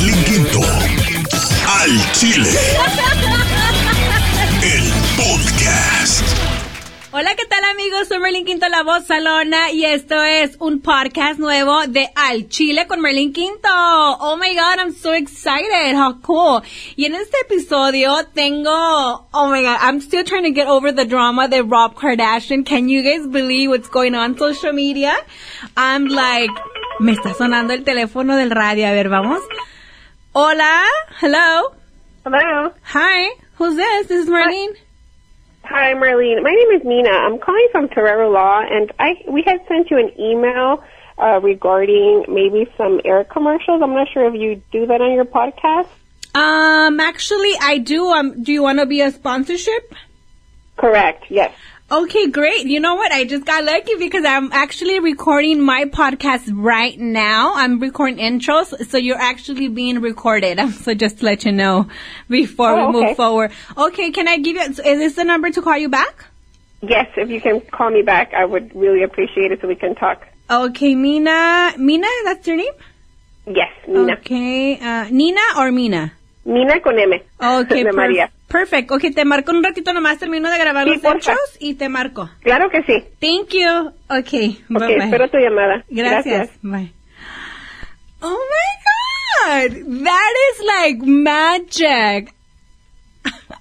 Merlin Quinto. Al Chile. El podcast. Hola, ¿qué tal amigos? Soy Merlin Quinto, la voz salona, y esto es un podcast nuevo de Al Chile con Merlin Quinto. Oh my god, I'm so excited. How cool. Y en este episodio tengo, oh my god, I'm still trying to get over the drama de Rob Kardashian. Can you guys believe what's going on social media? I'm like, me está sonando el teléfono del radio. A ver, vamos. Hola. Hello. Hello. Hi. Who's this? This is Merlin. Hi, Marlene. My name is Nina. I'm calling from Torero Law, and I we had sent you an email uh, regarding maybe some air commercials. I'm not sure if you do that on your podcast. Um, actually, I do. Um, do you want to be a sponsorship? Correct. Yes. Okay, great. You know what? I just got lucky because I'm actually recording my podcast right now. I'm recording intros, so you're actually being recorded. So just to let you know before Oh, we move forward. Okay, can I give you, is this the number to call you back? Yes. If you can call me back, I would really appreciate it so we can talk. Okay, Mina, Mina, that's your name? Yes, Nina. Okay, uh, Nina or Mina? Nina con M. Okay, de perf- María. perfect. Okay, te marco un ratito nomás, termino de grabar Sí, los porfa. intros y te marco. Claro que sí. Thank you. Okay, Ok, bye bye. espero tu llamada. Gracias. Bye. Oh my god, that is like magic.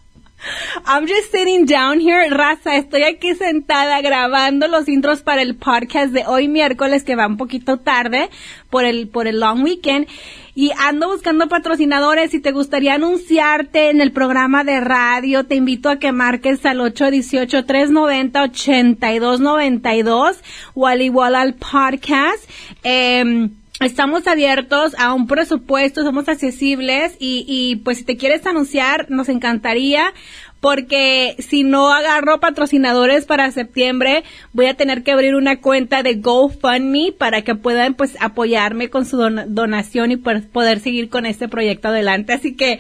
I'm just sitting down here, raza. Estoy aquí sentada grabando los intros para el podcast de hoy miércoles que va un poquito tarde por el por el long weekend y ando buscando patrocinadores. Si te gustaría anunciarte en el programa de radio, te invito a que marques al 818-390-8292 o al igual al podcast. Em, Estamos abiertos a un presupuesto, somos accesibles y, y pues si te quieres anunciar, nos encantaría porque si no agarro patrocinadores para septiembre, voy a tener que abrir una cuenta de GoFundMe para que puedan pues apoyarme con su don- donación y pues, poder seguir con este proyecto adelante. Así que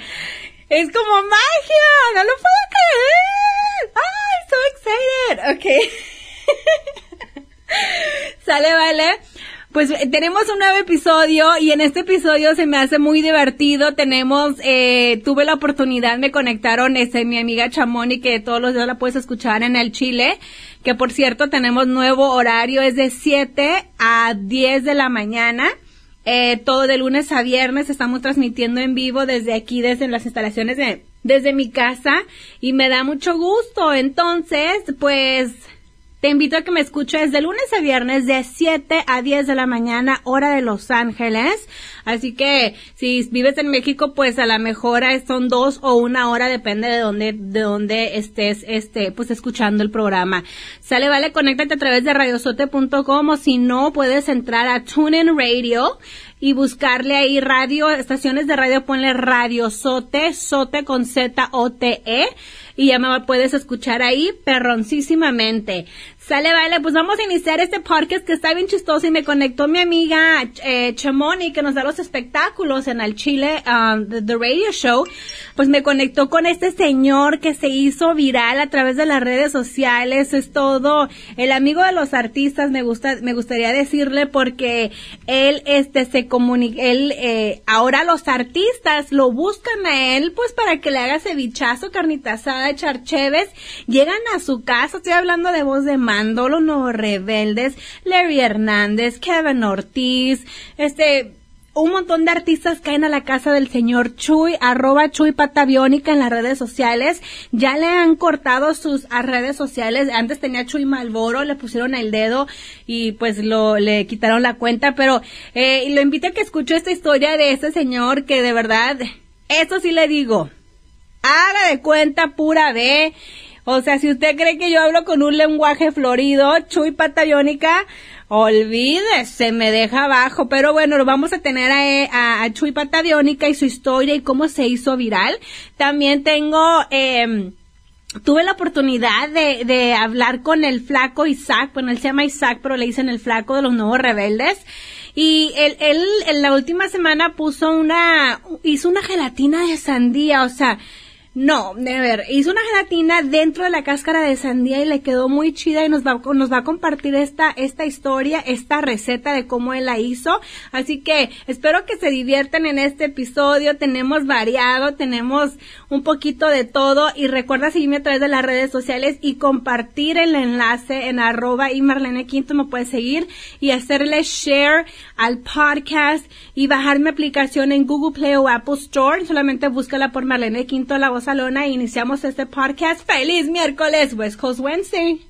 es como magia, no lo puedo creer. ¡Ay, so excited! Ok. Sale, vale. Pues eh, tenemos un nuevo episodio y en este episodio se me hace muy divertido. Tenemos, eh, tuve la oportunidad, me conectaron, este, mi amiga Chamoni, que todos los días la puedes escuchar en el Chile, que por cierto tenemos nuevo horario, es de 7 a 10 de la mañana. Eh, todo de lunes a viernes estamos transmitiendo en vivo desde aquí, desde las instalaciones de, desde mi casa y me da mucho gusto. Entonces, pues, te invito a que me escuches de lunes a viernes de 7 a 10 de la mañana, hora de Los Ángeles. Así que si vives en México, pues a la mejor son dos o una hora, depende de dónde, de dónde estés, este, pues escuchando el programa. Sale, vale, conéctate a través de radiosote.com o si no, puedes entrar a TuneIn Radio y buscarle ahí radio, estaciones de radio, ponle Radio Sote, Sote con Z-O-T-E y ya me puedes escuchar ahí perroncísimamente. Sale, vale, pues vamos a iniciar este podcast que está bien chistoso y me conectó mi amiga eh, Chamoni que nos da los espectáculos en el Chile, um, the, the Radio Show. Pues me conectó con este señor que se hizo viral a través de las redes sociales. Es todo el amigo de los artistas, me gusta, me gustaría decirle porque él, este, se comunica, él, eh, ahora los artistas lo buscan a él, pues para que le haga cevichazo, carnita asada, echar. Llegan a su casa, estoy hablando de voz de mando, los rebeldes, Larry Hernández, Kevin Ortiz, este, un montón de artistas caen a la casa del señor Chuy, arroba Chuy Patabiónica en las redes sociales. Ya le han cortado sus redes sociales. Antes tenía Chuy Malboro, le pusieron el dedo y pues lo le quitaron la cuenta. Pero eh, lo invito a que escuche esta historia de este señor que de verdad, eso sí le digo, haga de cuenta pura B. O sea, si usted cree que yo hablo con un lenguaje florido, Chuy Patabiónica, olvídese, me deja abajo. Pero bueno, lo vamos a tener a, a, a Chuy Patabiónica y su historia y cómo se hizo viral. También tengo, eh, tuve la oportunidad de, de hablar con el flaco Isaac, bueno, él se llama Isaac, pero le dicen el flaco de los nuevos rebeldes. Y él, él en la última semana puso una, hizo una gelatina de sandía, o sea, No, de ver, hizo una gelatina dentro de la cáscara de sandía y le quedó muy chida y nos va, nos va a compartir esta, esta historia, esta receta de cómo él la hizo. Así que espero que se diviertan en este episodio. Tenemos variado, tenemos un poquito de todo y recuerda seguirme a través de las redes sociales y compartir el enlace en arroba y Marlene Quinto me puedes seguir y hacerle share al podcast y bajar mi aplicación en Google Play o Apple Store. Solamente búscala por Marlene Quinto la voz Salona e iniciamos este podcast. ¡Feliz miércoles, West Coast Wednesday!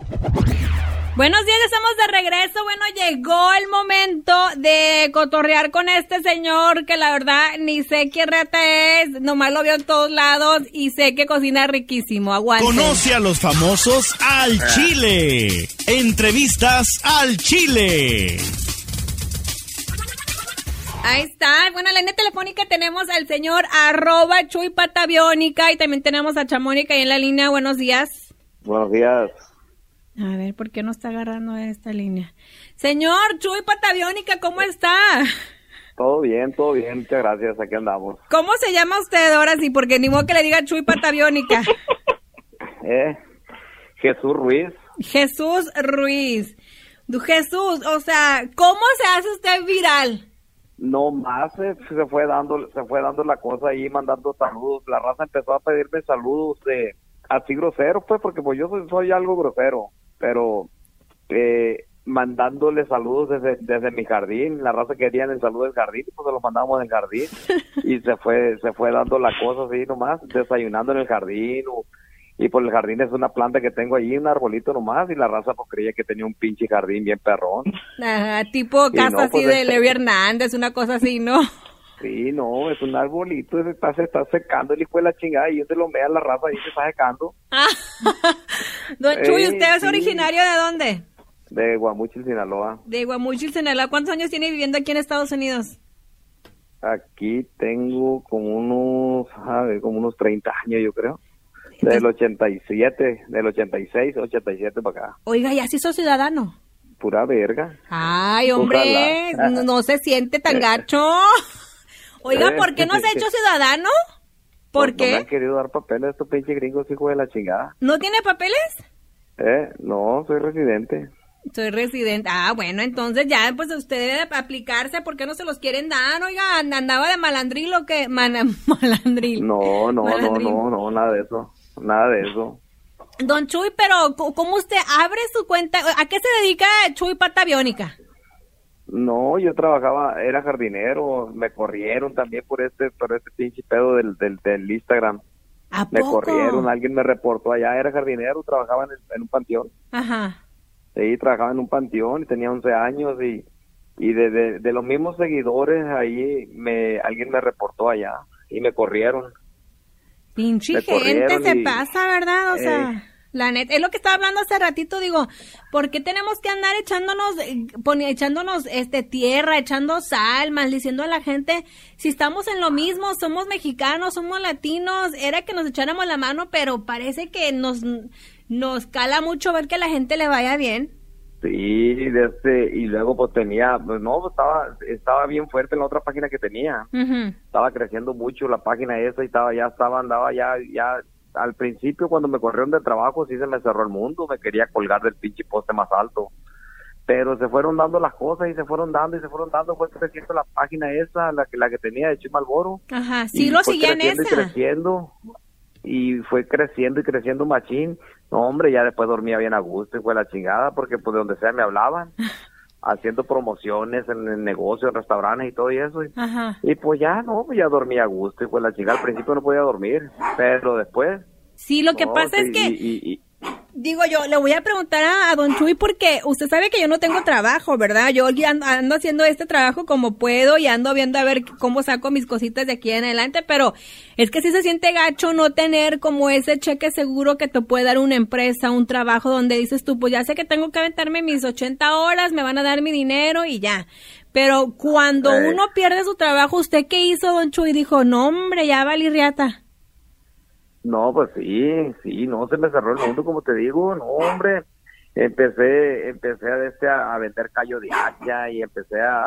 Buenos días, estamos de regreso. Bueno, llegó el momento de cotorrear con este señor que la verdad ni sé qué rata es, nomás lo veo en todos lados y sé que cocina riquísimo. Aguante. Conoce a los famosos al Chile. Entrevistas al Chile. Ahí está. Bueno, en la línea telefónica tenemos al señor arroba Chuy Patabiónica y también tenemos a Chamónica ahí en la línea. Buenos días. Buenos días. A ver, ¿por qué no está agarrando esta línea? Señor Chuy Patabiónica, ¿cómo está? Todo bien, todo bien, muchas gracias, aquí andamos. ¿Cómo se llama usted ahora sí? Porque ni modo que le diga Chuy Patabiónica. eh, Jesús Ruiz. Jesús Ruiz. Jesús, o sea, ¿cómo se hace usted viral? No más se, fue dando se fue dando la cosa ahí mandando saludos. La raza empezó a pedirme saludos de así grosero pues porque pues yo soy, algo grosero pero eh, mandándole saludos desde, desde mi jardín. La raza quería el saludo del jardín pues se los mandamos del jardín. Y se fue se fue dando la cosa así nomás desayunando en el jardín o y por el jardín es una planta que tengo allí, un arbolito nomás, y la raza pues creía que tenía un pinche jardín bien perrón. Ajá, tipo casa así pues, de este Levi Hernández, una cosa así, ¿no? Sí, no, es un arbolito, se está, se está secando el hijo de la chingada, y yo se lo vea la raza y se está secando. Ah, don Chuy, ¿usted es originario de dónde? De Guamuchil, Sinaloa. De Guamuchil, Sinaloa. ¿Cuántos años tiene viviendo aquí en Estados Unidos? Aquí tengo como unos, a ver, como unos 30 años, yo creo. Del 87, del 86, 87 para acá. Oiga, ¿y así sos ciudadano? Pura verga. Ay, hombre, no, se siente tan gacho. Oiga, ¿por qué no se ha hecho ciudadano? ¿Por qué? No me han querido dar papeles a estos pinches gringos, hijo de la chingada. ¿No tiene papeles? Eh, no, soy residente. Soy residente. Ah, bueno, entonces ya, pues usted debe aplicarse. ¿Por qué no se los quieren dar? Oiga, ¿andaba de malandril o qué? malandril. No, no, no, no, no, nada de eso nada de eso. Don Chuy, pero ¿cómo usted abre su cuenta? ¿A qué se dedica Chuy Pata Biónica? No, yo trabajaba, era jardinero, me corrieron también por este, por este pinche pedo del, del, Instagram. ¿A me corrieron, alguien me reportó allá, era jardinero, trabajaba en, un panteón. Ajá. Sí, trabajaba en un panteón y tenía 11 años y, y de, de los mismos seguidores ahí me, alguien me reportó allá y me corrieron. Pinche gente se pasa, ¿verdad? O sea, eh. la neta, es lo que estaba hablando hace ratito, digo, ¿por qué tenemos que andar echándonos, eh, echándonos este tierra, echando sal, maldiciendo a la gente? Si estamos en lo mismo, somos mexicanos, somos latinos, era que nos echáramos la mano, pero parece que nos, nos cala mucho ver que a la gente le vaya bien. Sí, este, y luego pues tenía, pues no, pues, estaba, estaba bien fuerte en la otra página que tenía. Estaba creciendo mucho la página esa y estaba, ya estaba, andaba ya, ya, al principio cuando me corrieron de trabajo sí se me cerró el mundo, me quería colgar del pinche poste más alto. Pero se fueron dando las cosas y se fueron dando y se fueron dando, fue creciendo la página esa, la que, la que tenía de Chimalboro. Ajá, sí lo siguen esa. Y creciendo, y fue creciendo y creciendo machín no, hombre, ya después dormía bien a gusto y fue la chingada porque pues de donde sea me hablaban. haciendo promociones en el negocio, en restaurantes y todo eso. Y, y pues ya, no, pues ya dormía a gusto y fue la chingada. Al principio no podía dormir, pero después... Sí, lo que pasa es que... Digo yo, le voy a preguntar a, Don Chuy porque usted sabe que yo no tengo trabajo, ¿verdad? Yo ando, haciendo este trabajo como puedo y ando viendo a ver cómo saco mis cositas de aquí en adelante, pero es que sí se siente gacho no tener como ese cheque seguro que te puede dar una empresa, un trabajo donde dices tú, pues ya sé que tengo que aventarme mis 80 horas, me van a dar mi dinero y ya. Pero cuando uno pierde su trabajo, ¿usted qué hizo, Don Chuy? Dijo, no hombre, ya valí riata. No, pues sí, sí, no se me cerró el mundo, como te digo, no, hombre. Empecé, empecé a, este, a, vender callo de hacha y empecé a,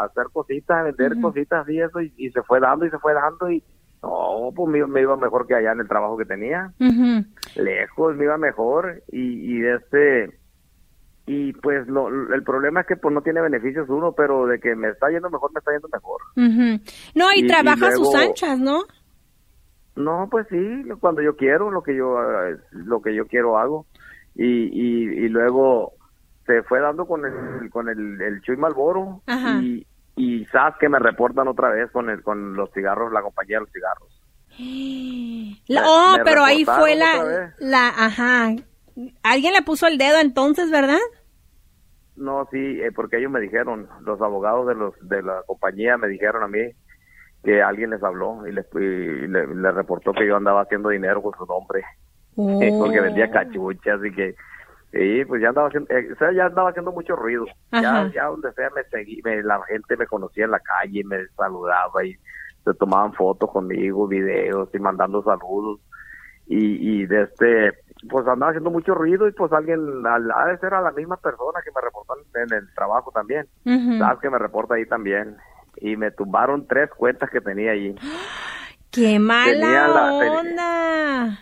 hacer cositas, a vender cositas y eso, y, se fue dando y se fue dando y No, pues me, me iba mejor que allá en el trabajo que tenía. Ujú. Lejos, me iba mejor. Y, y de este. Y pues lo, el problema es que pues no tiene beneficios uno, pero de que me está yendo mejor, me está yendo mejor. No, y, Y- y trabaja a sus anchas, ¿no? No, pues sí, cuando yo quiero, lo que yo eh, lo que yo quiero hago. Y, y, y luego se fue dando con el con el, el Chuy Malboro Ajá. y y sabes que me reportan otra vez con el con los cigarros, la compañía de los cigarros. La- Me- oh, me pero ahí fue la, la, ajá. Alguien le puso el dedo entonces, ¿verdad? No, sí, eh, porque ellos me dijeron, los abogados de los de la compañía me dijeron a mí que alguien les habló y les y le, le reportó que yo andaba haciendo dinero con su nombre. porque vendía cachuchas y que sí, pues ya andaba haciendo, eh, o sea, ya andaba haciendo mucho ruido. Ajá. Ya, ya donde sea me seguí, me- la gente me conocía en la calle, me saludaba y se tomaban fotos conmigo, videos y mandando saludos. Y, y de este, pues andaba haciendo mucho ruido y pues alguien, al- ha de ser a la misma persona que me reportó en el trabajo también. Sabes que me reporta ahí también. Y me tumbaron tres cuentas que tenía ahí. ¡Qué mala Tenía la- onda!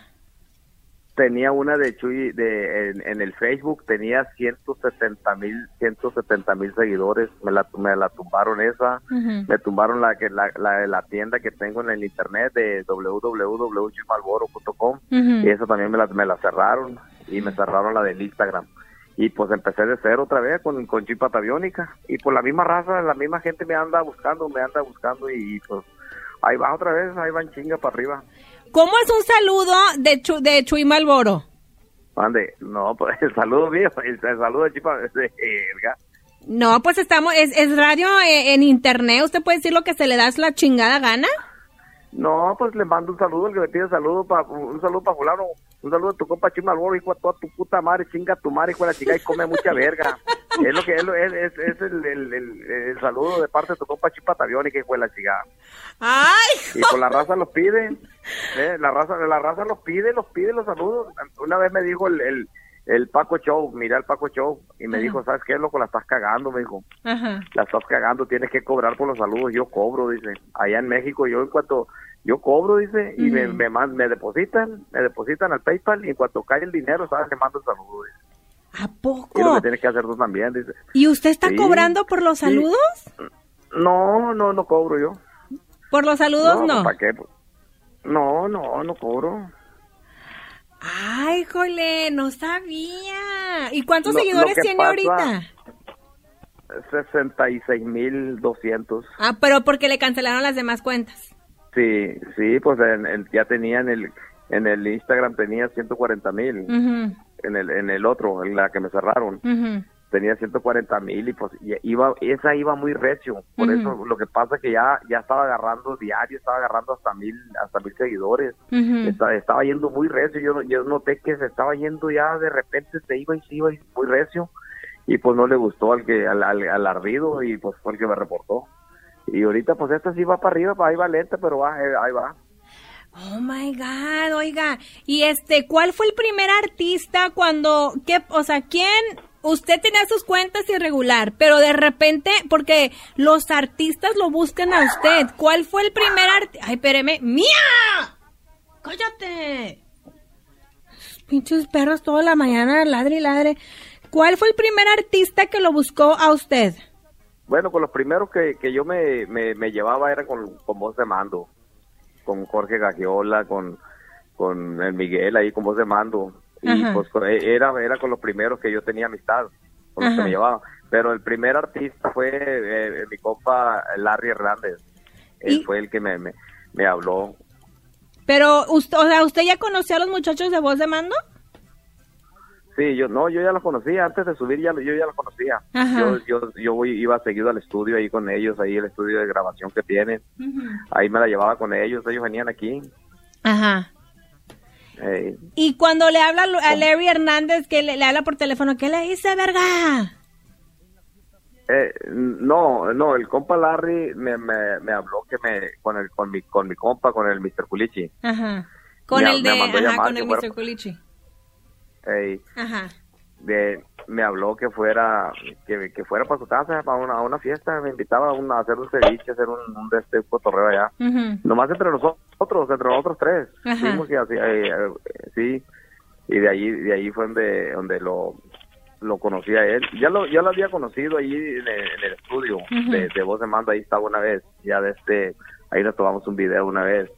tenía una de Chuy de en, en el Facebook tenía 170 mil 170 mil seguidores me la me la tumbaron esa me tumbaron la que la, la la tienda que tengo en el internet de www.chumalboro.com Ujú. y esa también me la, me la cerraron y me cerraron la del Instagram y pues empecé de cero otra vez con, con Pataviónica y por la misma raza la misma gente me anda buscando me anda buscando y, pues ahí va otra vez ahí van chinga para arriba ¿Cómo es un saludo de, Chu- de Chuy Malboro? Mande, no, pues el saludo mío, el, el saludo de Chipa, de. No, pues estamos, es, es radio eh, en internet, usted puede decir lo que se le da es la chingada gana. No, pues le mando un saludo, el que me pide saludo pa, un saludo para fulano, un saludo a tu compa Chimalboro, hijo a toda tu puta madre, chinga tu madre, hijo de la chica, y come mucha verga. es lo que es, es, es, es el, el, el- el saludo de parte de tu compa Chipa Taviónica, hijo de la chica. ¡Ay! Y pues la raza los pide, ¿eh? la raza la raza los pide, los pide los saludos. Una vez me dijo el, el, Paco Show, mira el Paco Show, y me dijo, ¿sabes qué, loco? La estás cagando, me dijo. Ajá. la estás cagando, tienes que cobrar por los saludos, yo cobro, dice. Allá en México, yo en cuanto, yo cobro, dice, y me, me, depositan, me depositan al PayPal, y en cuanto cae el dinero, sabes, le mando el saludo, dice. ¿A Y lo poco? que tienes que hacer tú también, dice. ¿Y usted está Sí. cobrando por los Sí. saludos? No, no, no cobro yo. Por los saludos no. ¿Para qué? No, no, no cobro. Ay, jole, no sabía. ¿Y cuántos Lo- seguidores lo tiene pasa- ahorita? 66,200. Ah, pero porque le cancelaron las demás cuentas. Sí, sí, pues en, en- ya tenía en el, en el Instagram tenía 140 mil. En el, en el otro, en la que me cerraron. ujú. Tenía 140 mil y pues iba esa iba muy recio. Por eso lo que pasa que ya ya estaba agarrando diario estaba agarrando hasta mil hasta mil seguidores. Estaba yendo muy recio. Yo yo noté que se estaba yendo ya de repente se iba y se iba y muy recio. Y pues no le gustó al que al, al, al ardido y pues fue el que me reportó. Y ahorita pues esta sí va para arriba ahí va lenta pero va eh, ahí va. Oh my God, oiga. Y este, ¿cuál fue el primer artista cuando, qué, o sea, quién, usted tenía sus cuentas irregular, pero de repente, porque los artistas lo buscan a usted, ¿cuál fue el primer artista? Ay, espéreme, ¡Mía! ¡Cállate! Pinches perros toda la mañana, ladre y ladre. ¿Cuál fue el primer artista que lo buscó a usted? Bueno, con los primeros que, que yo me, me, llevaba eran con, con voz de mando, con Jorge Gagiola, con, con el Miguel ahí con voz de mando. Y Ajá. pues con- era, era con los primeros que yo tenía amistad, con los que me llevaba. Pero el primer artista fue eh, mi compa Larry Hernández. Él Y- fue el que me, me, me habló. Pero, usted, o sea, ¿usted ya conoció a los muchachos de voz de mando? Sí, yo no, yo ya los conocía, antes de subir ya yo ya los conocía. Ajá. Yo yo yo voy, iba seguido al estudio ahí con ellos, ahí el estudio de grabación que tienen. Ahí me la llevaba con ellos, ellos venían aquí. Ajá. Eh, Y cuando le habla a Larry Hernández, que le, le habla por teléfono, ¿qué le dice, verga? eh, no, no, el compa Larry me, me, me habló que me con el con mi con mi compa con el Mr. Culichi. Ajá. Con Me- el de, ajá, con el Mr. Culichi. eh, Ajá. De, me habló que fuera que, que fuera para su casa para una, una fiesta, me invitaba a, una, a hacer un ceviche, a hacer un, un, de este cotorreo allá. Ujú. Nomás entre nosotros, entre nosotros tres. Fuimos y así, eh, eh, sí, y de ahí, de ahí fue donde, donde lo, lo conocí a él. Ya lo, ya lo había conocido ahí en el, en el estudio Ujú. de, de Voz de Mando, ahí estaba una vez, ya de este, ahí nos tomamos un video una vez.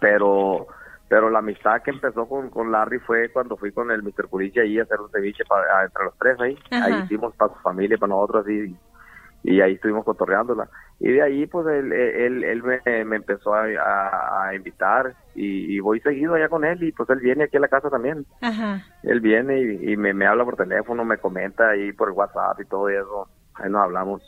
Pero, pero la amistad que empezó con, con Larry fue cuando fui con el Mr. Curiche ahí a hacer un ceviche para, entre los tres ahí. Ajá. Ahí hicimos para su familia para nosotros y, y ahí estuvimos cotorreándola. Y de ahí pues él, él, él me, me empezó a, a- a invitar y, y voy seguido allá con él y pues él viene aquí a la casa también. Ajá. Él viene y, y me, me habla por teléfono, me comenta ahí por WhatsApp y todo eso. Ahí nos hablamos.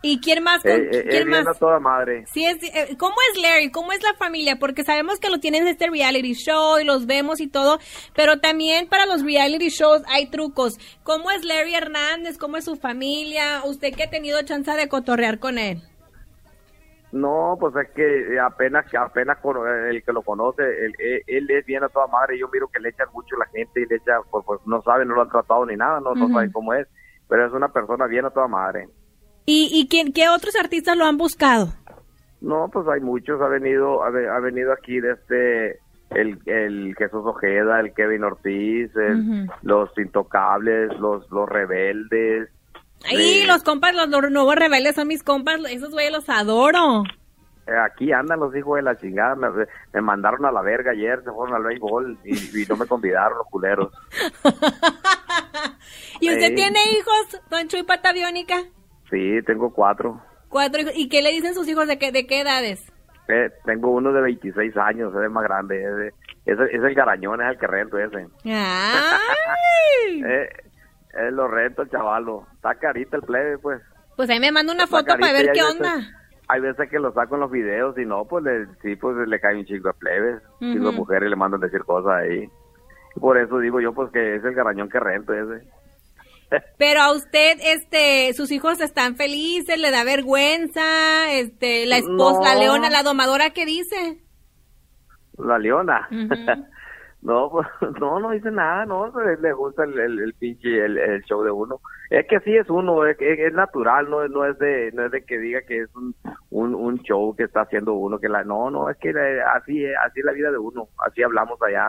¿Y quién más? con- Eh, eh, ¿Quién viene más? a toda madre. Sí, es, eh, ¿cómo es Larry? ¿Cómo es la familia? Porque sabemos que lo tienen en este reality show y los vemos y todo, pero también para los reality shows hay trucos. ¿Cómo es Larry Hernández? ¿Cómo es su familia? ¿Usted que ha tenido chance de cotorrear con él? No, pues es que apenas apenas cono- el que lo conoce, él, él, él es bien a toda madre. Yo miro que le echan mucho la gente y le echa, pues, pues no saben, no lo han tratado ni nada, no, no Ujú. saben cómo es. Pero es una persona bien a toda madre. ¿Y, y quién, qué otros artistas lo han buscado? No, pues hay muchos. Ha venido, ha, ha venido aquí de este, el, el Jesús Ojeda, el Kevin Ortiz, el- los Intocables, los, los Rebeldes. Ay, Sí. los compas, los nuevos rebeldes son mis compas, esos güeyes los adoro. Eh, Aquí andan los hijos de la chingada. Me, me mandaron a la verga ayer, se fueron al béisbol y, y no me convidaron los culeros. ¿Y usted tiene hijos, Don Chuy Pata Biónica? Sí, tengo cuatro. Cuatro hijos. ¿Y qué le dicen sus hijos de qué, de qué edades? Eh, tengo uno de 26 años, es el más grande. Ese, ese- es el garañón, es el que rento ese. Ay. Eh, eh, lo rento el chavalo. Está carita el plebe, pues. Pues ahí me manda una Está foto para carita ver qué veces- onda. Hay veces que lo saco en los videos y no, pues le, sí, pues le cae un chico de plebes, de Ujú. mujeres y le mandan decir cosas ahí. Y por eso digo yo, pues que es el garañón que rento ese. Pero a usted, este, sus hijos están felices, le da vergüenza, este, la esposa, No. la leona, la domadora, ¿qué dice? La leona. No, pues, no, no dice nada, no, le, le gusta el, el, el pinche, el, el show de uno. Es que así es uno, es, es, es natural, no, es- no es de, no es de que diga que es un, un, un show que está haciendo uno, que la, no, no, es que eh, así es, así es la vida de uno, así hablamos allá,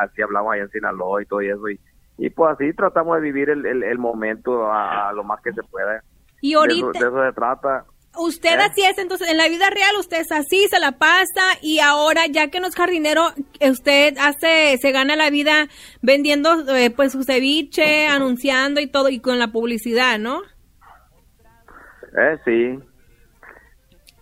así hablamos allá en Sinaloa y todo eso, y, y pues así tratamos de vivir el, el, el momento a, a lo más que se pueda. Y De eso, ahorita, de eso se trata. usted ¿Eh? así es, entonces, en la vida real usted es así, se la pasa, y ahora, ya que no es jardinero, usted hace, se gana la vida vendiendo, eh, pues, su ceviche, anunciando y todo, y con la publicidad, ¿no? Eh, sí.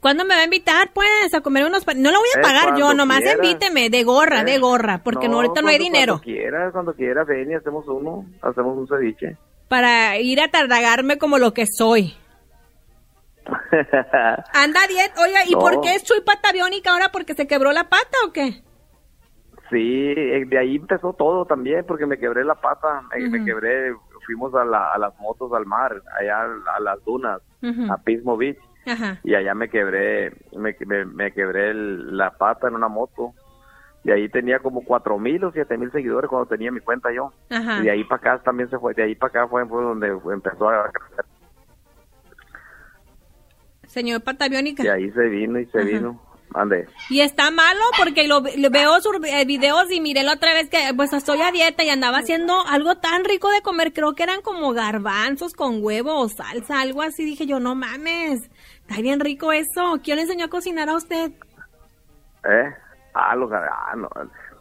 ¿Cuándo me va a invitar, pues, a comer unos... No lo voy a Eh, pagar yo, nomás invíteme, de gorra, de Eh, gorra, porque no, ahorita no hay dinero. Cuando quiera, cuando quiera, ven y hacemos uno, hacemos un ceviche. Para ir a tardagarme como lo que soy. Anda diet, oiga, ¿y No. por qué es Chuy pata biónica ahora? ¿Porque se quebró la pata o qué? Sí, eh, de ahí empezó todo también, porque me quebré la pata, me, quebré, fuimos a, la- a las motos al mar, allá a las dunas, a Pismo Beach, Ajá. y allá me quebré, me, me, me quebré el- la pata en una moto, y ahí tenía como cuatro mil o siete mil seguidores cuando tenía mi cuenta yo, Ajá. y de ahí para acá también se fue, de ahí para acá fue, fue donde empezó a crecer, Señor pata biónica. y ahí se vino y se Ajá. vino, ande. Y está malo porque lo, lo veo sus eh, videos y miré la otra vez que pues estoy a dieta y andaba haciendo algo tan rico de comer, creo que eran como garbanzos con huevo o salsa, algo así. Dije yo, no mames, está bien rico eso. ¿Quién le enseñó a cocinar a usted? ¿Eh? Ah, los ah, no.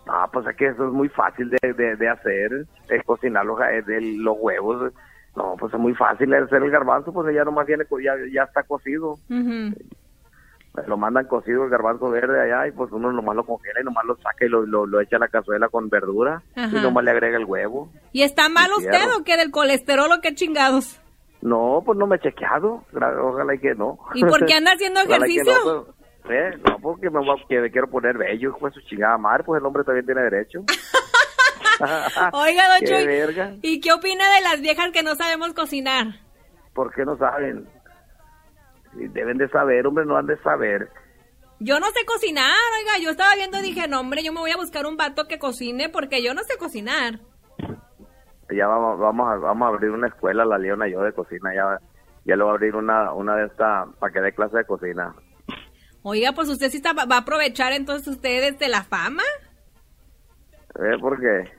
No, pues es que eso es muy fácil de, de, de hacer, es cocinar los, ga- de los huevos. No, pues es muy fácil hacer el garbanzo, pues ya nomás viene, ya, ya está cocido. Ujú. Lo mandan cocido el garbanzo verde allá y pues uno nomás lo congela y nomás lo saca y lo, lo, lo echa a la cazuela con verdura Ajá. y nomás le agrega el huevo. ¿Y está mal usted o qué? ¿Del colesterol o qué chingados? No, pues no me he chequeado, ojalá y que no. ¿Y por qué anda haciendo ejercicio? no, pues, ¿eh? No, porque me, que me quiero poner bello, pues su chingada madre, pues el hombre también tiene derecho. Oiga, don Qué Chuy, verga. ¿y qué opina de las viejas que no sabemos cocinar? ¿Por qué no saben? Deben de saber, hombre, no han de saber. Yo no sé cocinar, oiga, yo estaba viendo y dije, no, hombre, yo me voy a buscar un vato que cocine porque yo no sé cocinar. Ya vamos, vamos, a, vamos a abrir una escuela, la Leona y yo, de cocina. Ya, ya le voy a abrir una, una de estas para que dé clase de cocina. Oiga, pues usted sí está, va a aprovechar entonces ustedes de la fama. ¿Eh? ¿Por qué?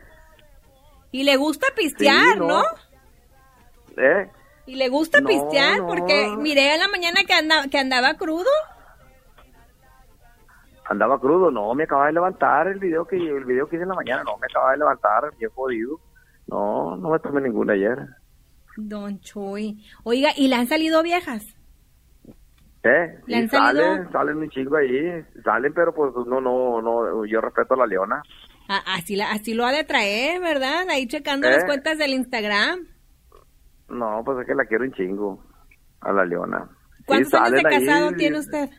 Y le gusta pistear, Sí, ¿no? no. ¿Eh? Y le gusta No, pistear no. porque miré en la mañana que, anda, que andaba crudo. Andaba crudo, no, me acaba de levantar el video que el video que hice en la mañana, no, me acaba de levantar, bien jodido. No, no me tomé ninguna ayer. Don Chuy. Oiga, ¿y le han salido viejas? ¿Eh? ¿Le han salido? salen, salen un chingo ahí, salen, pero pues no, no, no, yo respeto a la leona. Ah, así, la, así lo ha de traer, ¿verdad? Ahí checando ¿Eh? las cuentas del Instagram. No, pues es que la quiero un chingo, a la leona. Sí, ¿Cuántos años de ahí, casado tiene usted?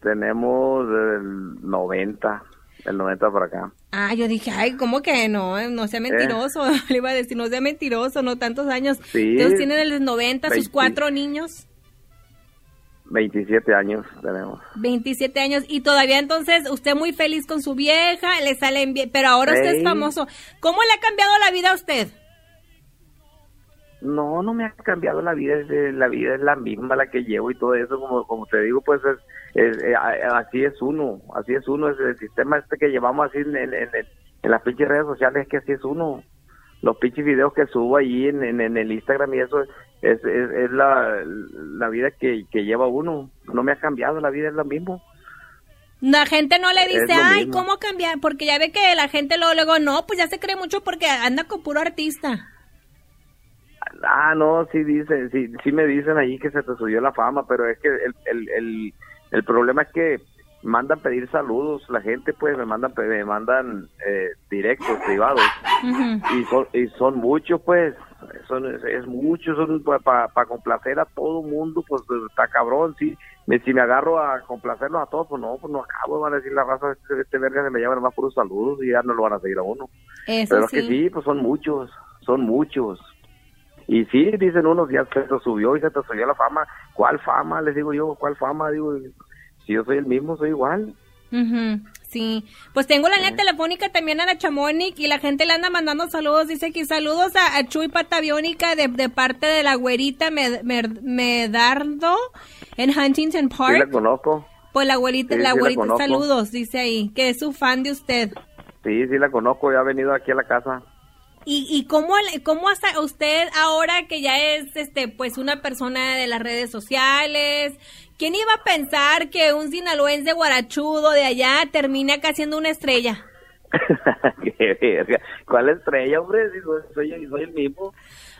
Tenemos el 90, el 90 por acá. Ah, yo dije, ay, ¿cómo que no? No sea mentiroso. Le iba a decir, no sea mentiroso, no tantos años. ¿Eh? Sí. Entonces tienen de los 90 sus 20. cuatro niños, 27 años tenemos. 27 años. Y todavía entonces usted muy feliz con su vieja, le salen bien. Pero ahora usted es famoso. ¿Cómo le ha cambiado la vida a usted? No, no me ha cambiado la vida, eh, la vida es la misma la que llevo y todo eso, como, como te digo, pues es, es, eh, a- así es uno, así es uno, es el sistema este que llevamos así en, en, en, en las pinches redes sociales, es que así es uno. Los pinches videos que subo ahí en, el Instagram y eso es, es, es la, la vida que, que lleva uno. No me ha cambiado, la vida es lo mismo. La gente no le dice, ay, mismo. ¿cómo cambiar? Porque ya ve que la gente luego, luego, no, pues ya se cree mucho porque anda con puro artista. Ah, no, sí dicen, sí, sí me dicen ahí que se te subió la fama, pero es que el, el, el, el problema es que mandan pedir saludos, la gente pues me mandan me mandan eh, directos, privados, y son, y son muchos pues, son, es, mucho, son para complacer a todo mundo, pues está cabrón, sí, me, si me agarro a complacerlos a todos, pues no, pues no acabo, van a decir la raza, este, este verga se me llama más puros saludos y ya no lo van a seguir a uno. Eso Pero es que sí, pues son muchos, son muchos. Y sí, dicen unos, ya se te subió y se te subió la fama. ¿Cuál fama? Les digo yo, ¿cuál fama? Digo, si yo soy el mismo, soy igual. Sí, pues tengo la línea telefónica también a la Chamonic y la gente le anda mandando saludos. Dice aquí saludos a, a Chuy Pataviónica de, de parte de la güerita Med- Mer- Medardo en Huntington Sí Park. la conozco, pues la güerita, sí, la sí la güerita, saludos, dice ahí, que es su fan de usted. sí, sí la conozco, ya ha venido aquí a la casa. ¿Y, y cómo, cómo hasta usted ahora que ya es este pues una persona de las redes sociales, quién iba a pensar que un sinaloense guarachudo de allá termine acá siendo una estrella? Qué verga. ¿Cuál estrella, hombre? Si soy, soy, soy el mismo.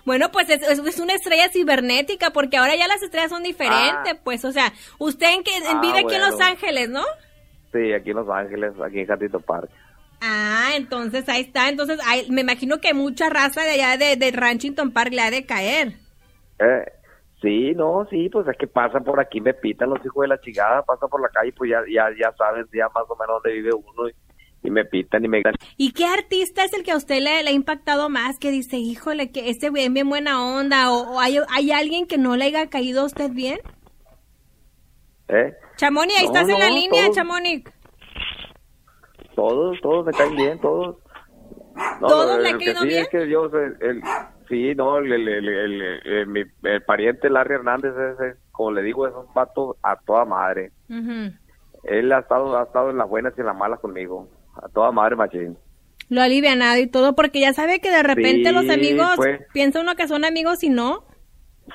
Bueno, pues es, una estrella cibernética, porque ahora ya las estrellas son diferentes, pues, o sea, usted en que Ah, vive aquí en Los. Ángeles, ¿no? Sí, aquí en Los Ángeles, aquí en Hatito Park. Ah, entonces ahí está, entonces hay- me imagino que mucha raza de allá de, de Ranchington Park le ha de caer. Eh, sí, no, sí, pues es que pasan por aquí, me pitan los hijos de la chingada, pasan por la calle, pues ya, ya, ya saben ya más o menos dónde vive uno y, y me pitan y me. ¿Y qué artista es el que a usted le, le ha impactado más? Que dice, híjole, que este es bien buena onda, o, o hay, hay alguien que no le haya caído a usted bien. ¿Eh? Chamoni, ahí No, estás en la línea. Chamoni. Todos, todos me caen bien, todos. No, ¿Todos lo- le lo han que sí bien? es que yo, soy el, sí, no, el, el, el, el- el- mi el pariente Larry Hernández es, es, como le digo, es un pato a toda madre. Ujú. Él ha estado, ha estado en las buenas y en las malas conmigo. A toda madre, machín. Lo ha alivianado y todo, porque ya sabe que de repente Sí, los amigos, piensa uno que son amigos y no.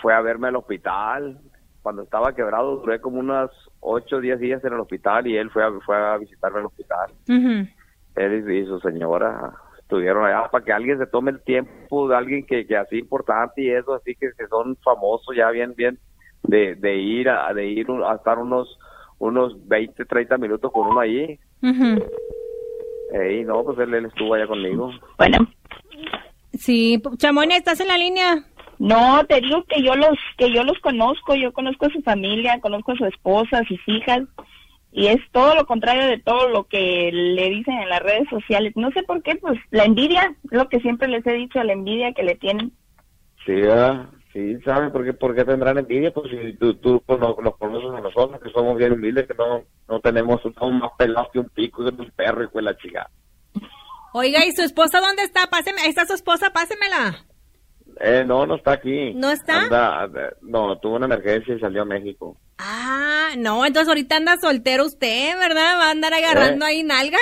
Fue a verme al hospital. Cuando estaba quebrado, duré como unos 8 o 10 días en el hospital y él fue a, fue a visitarme al hospital. Ujú. él y, y su señora estuvieron allá para que alguien se tome el tiempo de alguien que, que así importante y eso así que, que son famosos ya bien bien de, de ir a de ir a estar unos unos 20 30 minutos con uno ahí Ujú. y no pues él, él estuvo allá conmigo Bueno, Sí, Chamoni, ¿estás en la línea? No, te digo que yo los que yo los conozco, yo conozco a su familia, conozco a su esposa, a sus hijas y es todo lo contrario de todo lo que le dicen en las redes sociales. No sé por qué, pues la envidia, es lo que siempre les he dicho, la envidia que le tienen. sí ah, sí saben por qué por qué tendrán envidia pues si tú, tú pues, nos, nos conoces a nosotros que somos bien humildes que no no tenemos somos más pelados que un pico que un perro y con la chica Oiga, ¿y su esposa dónde está? Páseme, ahí está su esposa, pásemela. Eh no no está aquí ¿No está? Anda, anda- no tuvo una emergencia y salió a México Ah, no, entonces ahorita anda soltero usted, ¿verdad? Va a andar agarrando ¿Eh? ahí nalgas.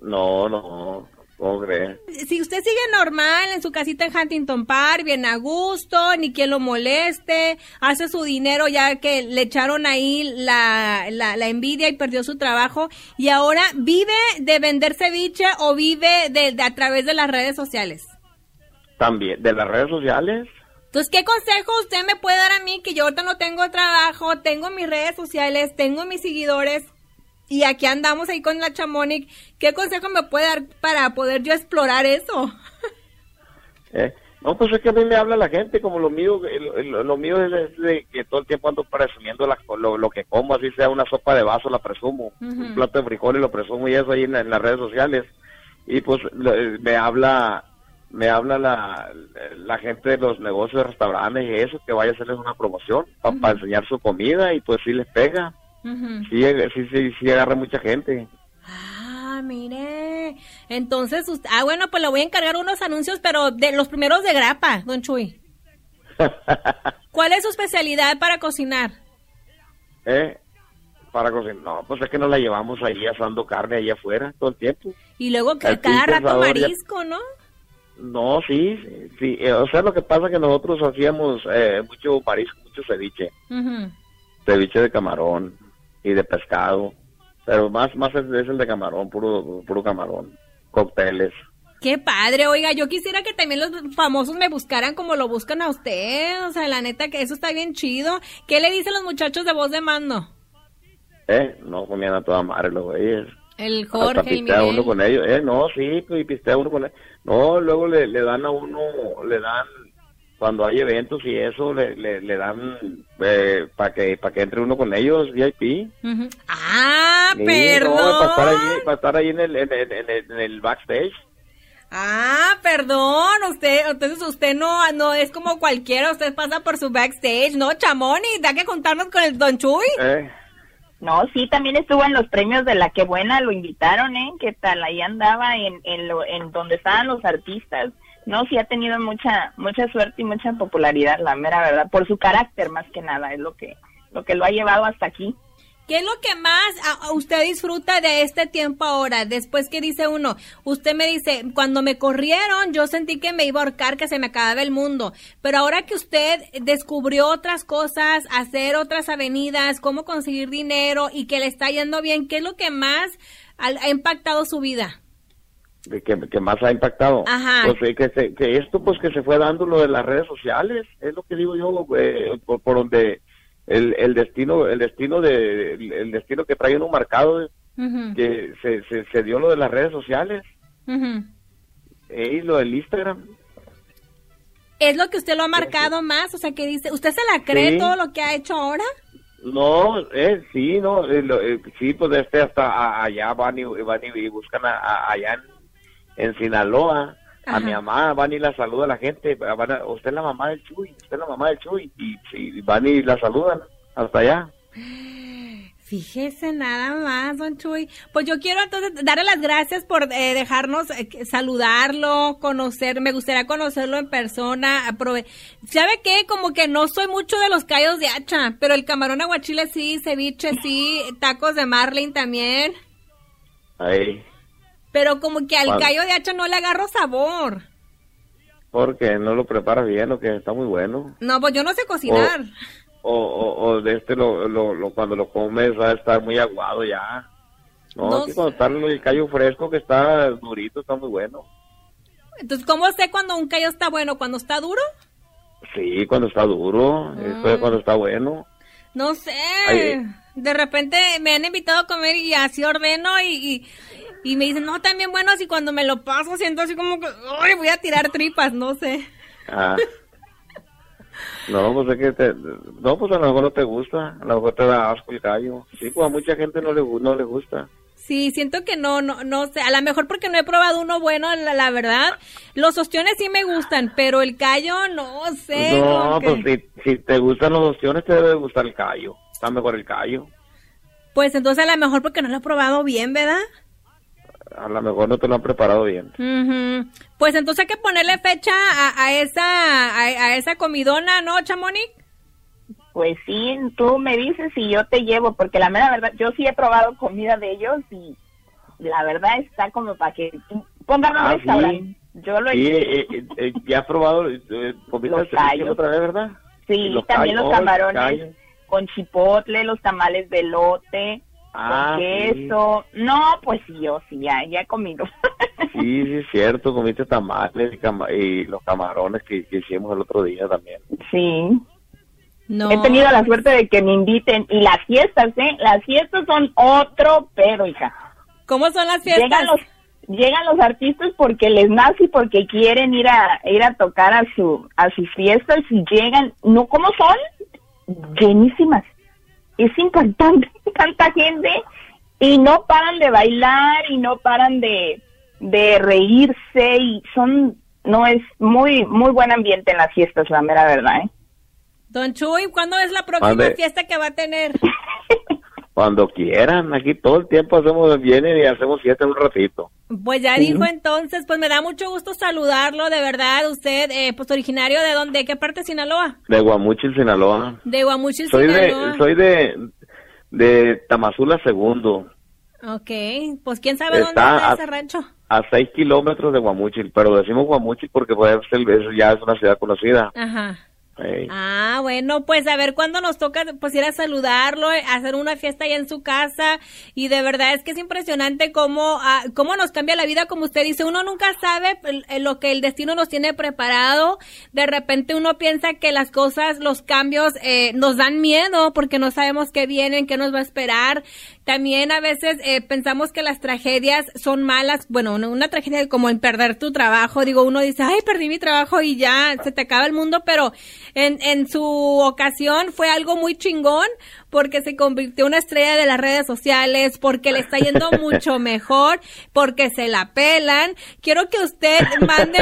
No, no, ¿cómo crees? Si usted sigue normal en su casita en Huntington Park, bien a gusto, ni quien lo moleste, hace su dinero ya que le echaron ahí la, la, la envidia y perdió su trabajo, y ahora vive de vender ceviche o vive de, de a través de las redes sociales. También, de las redes sociales. Entonces, ¿qué consejo usted me puede dar a mí que yo ahorita no tengo trabajo, tengo mis redes sociales, tengo mis seguidores y aquí andamos ahí con la Chamonic? ¿Qué consejo me puede dar para poder yo explorar eso? ¿eh? No, pues es que a mí me habla la gente, como lo mío, lo, lo- mío es, de que todo el tiempo ando presumiendo la- lo, lo que como, así sea una sopa de vaso, la presumo, un plato de frijoles lo presumo y eso ahí en, en las redes sociales. Y pues lo- eh, me habla me habla la, la gente de los negocios de restaurantes y eso, que vaya a hacerles una promoción para enseñar su comida y pues sí les pega, sí, eh, sí, sí, sí agarra mucha gente. Ah, mire. Entonces, usted, ah, bueno, pues le voy a encargar unos anuncios, pero de los primeros de grapa, don Chuy. ¿Cuál es su especialidad para cocinar? ¿Eh? Para cocinar. No, pues es que nos la llevamos ahí asando carne ahí afuera todo el tiempo. Y luego El cada rato ya- marisco, ¿no? No, sí, sí, eh, o sea, lo que pasa es que nosotros hacíamos eh, mucho marisco, mucho ceviche, ceviche de camarón y de pescado, pero más más es, es el de camarón, puro puro camarón, cócteles. Qué padre, oiga, yo quisiera que también los famosos me buscaran como lo buscan a usted, o sea, la neta que eso está bien chido. ¿Qué le dicen los muchachos de voz de mando? Eh, no comían a toda madre los güeyes. El Hasta Jorge, el pistea uno Miguel. con ellos. Eh, no, sí, y pistea uno con ellos. No, luego le, le dan a uno, le dan, cuando hay eventos y eso, le, le, le dan eh, para que para que entre uno con ellos, VIP. Ah, Sí, perdón. no, para estar ahí, para estar ahí en el, en, el- en el- en el backstage. Ah, perdón, usted, entonces usted no, no es como cualquiera, usted pasa por su backstage, ¿no, Chamoni? Da que contarnos con el Don Chuy. Eh, No, sí, también estuvo en los premios de la que buena, lo invitaron, ¿eh? ¿Qué tal? Ahí andaba en, en, lo, en donde estaban los artistas. No, sí ha tenido mucha mucha suerte y mucha popularidad, la mera verdad, por su carácter más que nada, es lo que lo que lo ha llevado hasta aquí. ¿Qué es lo que más a- a usted disfruta de este tiempo ahora? Después que dice uno, usted me dice, cuando me corrieron yo sentí que me iba a ahorcar, que se me acababa el mundo. Pero ahora que usted descubrió otras cosas, hacer otras avenidas, cómo conseguir dinero y que le está yendo bien, ¿qué es lo que más ha impactado su vida? que, que más ha impactado. Ajá. Pues eh, que, se- que esto pues que se fue dando lo de las redes sociales, es lo que digo yo, eh, por, por donde el, el destino, el destino de, el destino que trae uno marcado, Ujú, que se, se, se dio lo de las redes sociales, eh, y lo del Instagram. ¿Es lo que usted lo ha marcado más? O sea, que dice, ¿usted se la cree Sí. todo lo que ha hecho ahora? No, eh, sí, no, eh, lo- eh, sí, pues este hasta a- allá van y, van y, y buscan a, a- allá en, en Sinaloa Ajá. a mi mamá, van y la saluda a la gente, van a- usted es la mamá del Chuy, usted es la mamá del Chuy, y, van y la saludan hasta allá. Fíjese nada más, don Chuy. Pues yo quiero entonces darle las gracias por eh, dejarnos eh, saludarlo, conocer, me gustaría conocerlo en persona. aprove- ¿Sabe qué? Como que no soy mucho de los callos de hacha, pero el camarón aguachile sí, ceviche sí, tacos de marlin también. Ahí, Pero como que al callo de hacha no le agarro sabor. porque no lo prepara bien, o que está muy bueno. No, pues yo no sé cocinar. O, o, o de este, lo, lo, lo- cuando lo comes va a estar muy aguado ya. No, No que cuando está el callo fresco, que está durito, está muy bueno. Entonces, ¿cómo sé cuando un callo está bueno? ¿Cuando está duro? Sí, cuando está duro, esto es cuando está bueno. No sé. Ay. De repente me han invitado a comer y así ordeno y, y, y me dicen, no, también buenos y cuando me lo paso siento así como que, ay, voy a tirar tripas, no sé. Ah. No, pues es que te, no, pues a lo mejor no te gusta, a lo mejor te da asco el callo. Sí, pues a mucha gente no le, no le gusta. Sí, siento que no, no, no sé. A lo mejor porque no he probado uno bueno, la, la verdad. Los ostiones sí me gustan, pero el callo no sé. no, pues si, si te gustan los opciones te debe gustar el callo. Está mejor el callo. Pues entonces a lo mejor porque no lo he probado bien, ¿verdad? A lo mejor no te lo han preparado bien. Pues entonces hay que ponerle fecha a, a esa a, a esa comidona, ¿no, Chamonix? Pues sí, tú me dices y yo te llevo, porque la mera verdad, yo sí he probado comida de ellos y la verdad está como para que pongan un Ah, restaurante. sí. Yo lo Sí, he eh, eh, eh, ya has probado comida Los de otra vez, ¿verdad? Sí, los también los camarones callos. con chipotle, los tamales de lote, Ah, sí. queso. No, pues sí, yo sí, ya, ya he comido. Sí, sí, es cierto, comiste tamales y, los camarones que, que hicimos el otro día también. sí. No. He tenido la suerte de que me inviten. Y las fiestas, ¿eh? Las fiestas son otro pedo, hija. ¿Cómo son las fiestas? Llegan los, llegan los artistas porque les nace y porque quieren ir a ir a tocar a su a sus fiestas y llegan, no cómo son llenísimas. Es impactante tanta gente y no paran de bailar y no paran de de reírse y son no es muy muy buen ambiente en las fiestas, la mera verdad, ¿eh? Don Chuy, ¿cuándo es la próxima fiesta que va a tener? Cuando quieran, aquí todo el tiempo hacemos, vienen y hacemos fiesta un ratito. Pues ya dijo entonces, pues me da mucho gusto saludarlo, de verdad, usted, eh, pues originario de dónde, ¿De qué parte de Sinaloa? De Guamuchil, Sinaloa. De Guamuchil, Soy Sinaloa. de, soy de, de Tamazula Segundo, Ok, pues quién sabe dónde Está está a- ese rancho. a seis kilómetros de Guamuchil, pero decimos Guamuchil porque pues, el- es- ya es una ciudad conocida. Ajá. Ah, bueno, pues a ver cuándo nos toca pues ir a saludarlo, eh, hacer una fiesta allá en su casa y de verdad es que es impresionante cómo ah, cómo nos cambia la vida, como usted dice, uno nunca sabe lo que el destino nos tiene preparado. De repente uno piensa que las cosas, los cambios eh, nos dan miedo porque no sabemos qué vienen, qué nos va a esperar. También a veces eh, pensamos que las tragedias son malas. Bueno, una, una tragedia como en perder tu trabajo. Digo, uno dice, ay, perdí mi trabajo y ya se te acaba el mundo, pero en, en su ocasión fue algo muy chingón porque se convirtió en una estrella de las redes sociales, porque le está yendo mucho mejor, porque se la pelan. Quiero que usted mande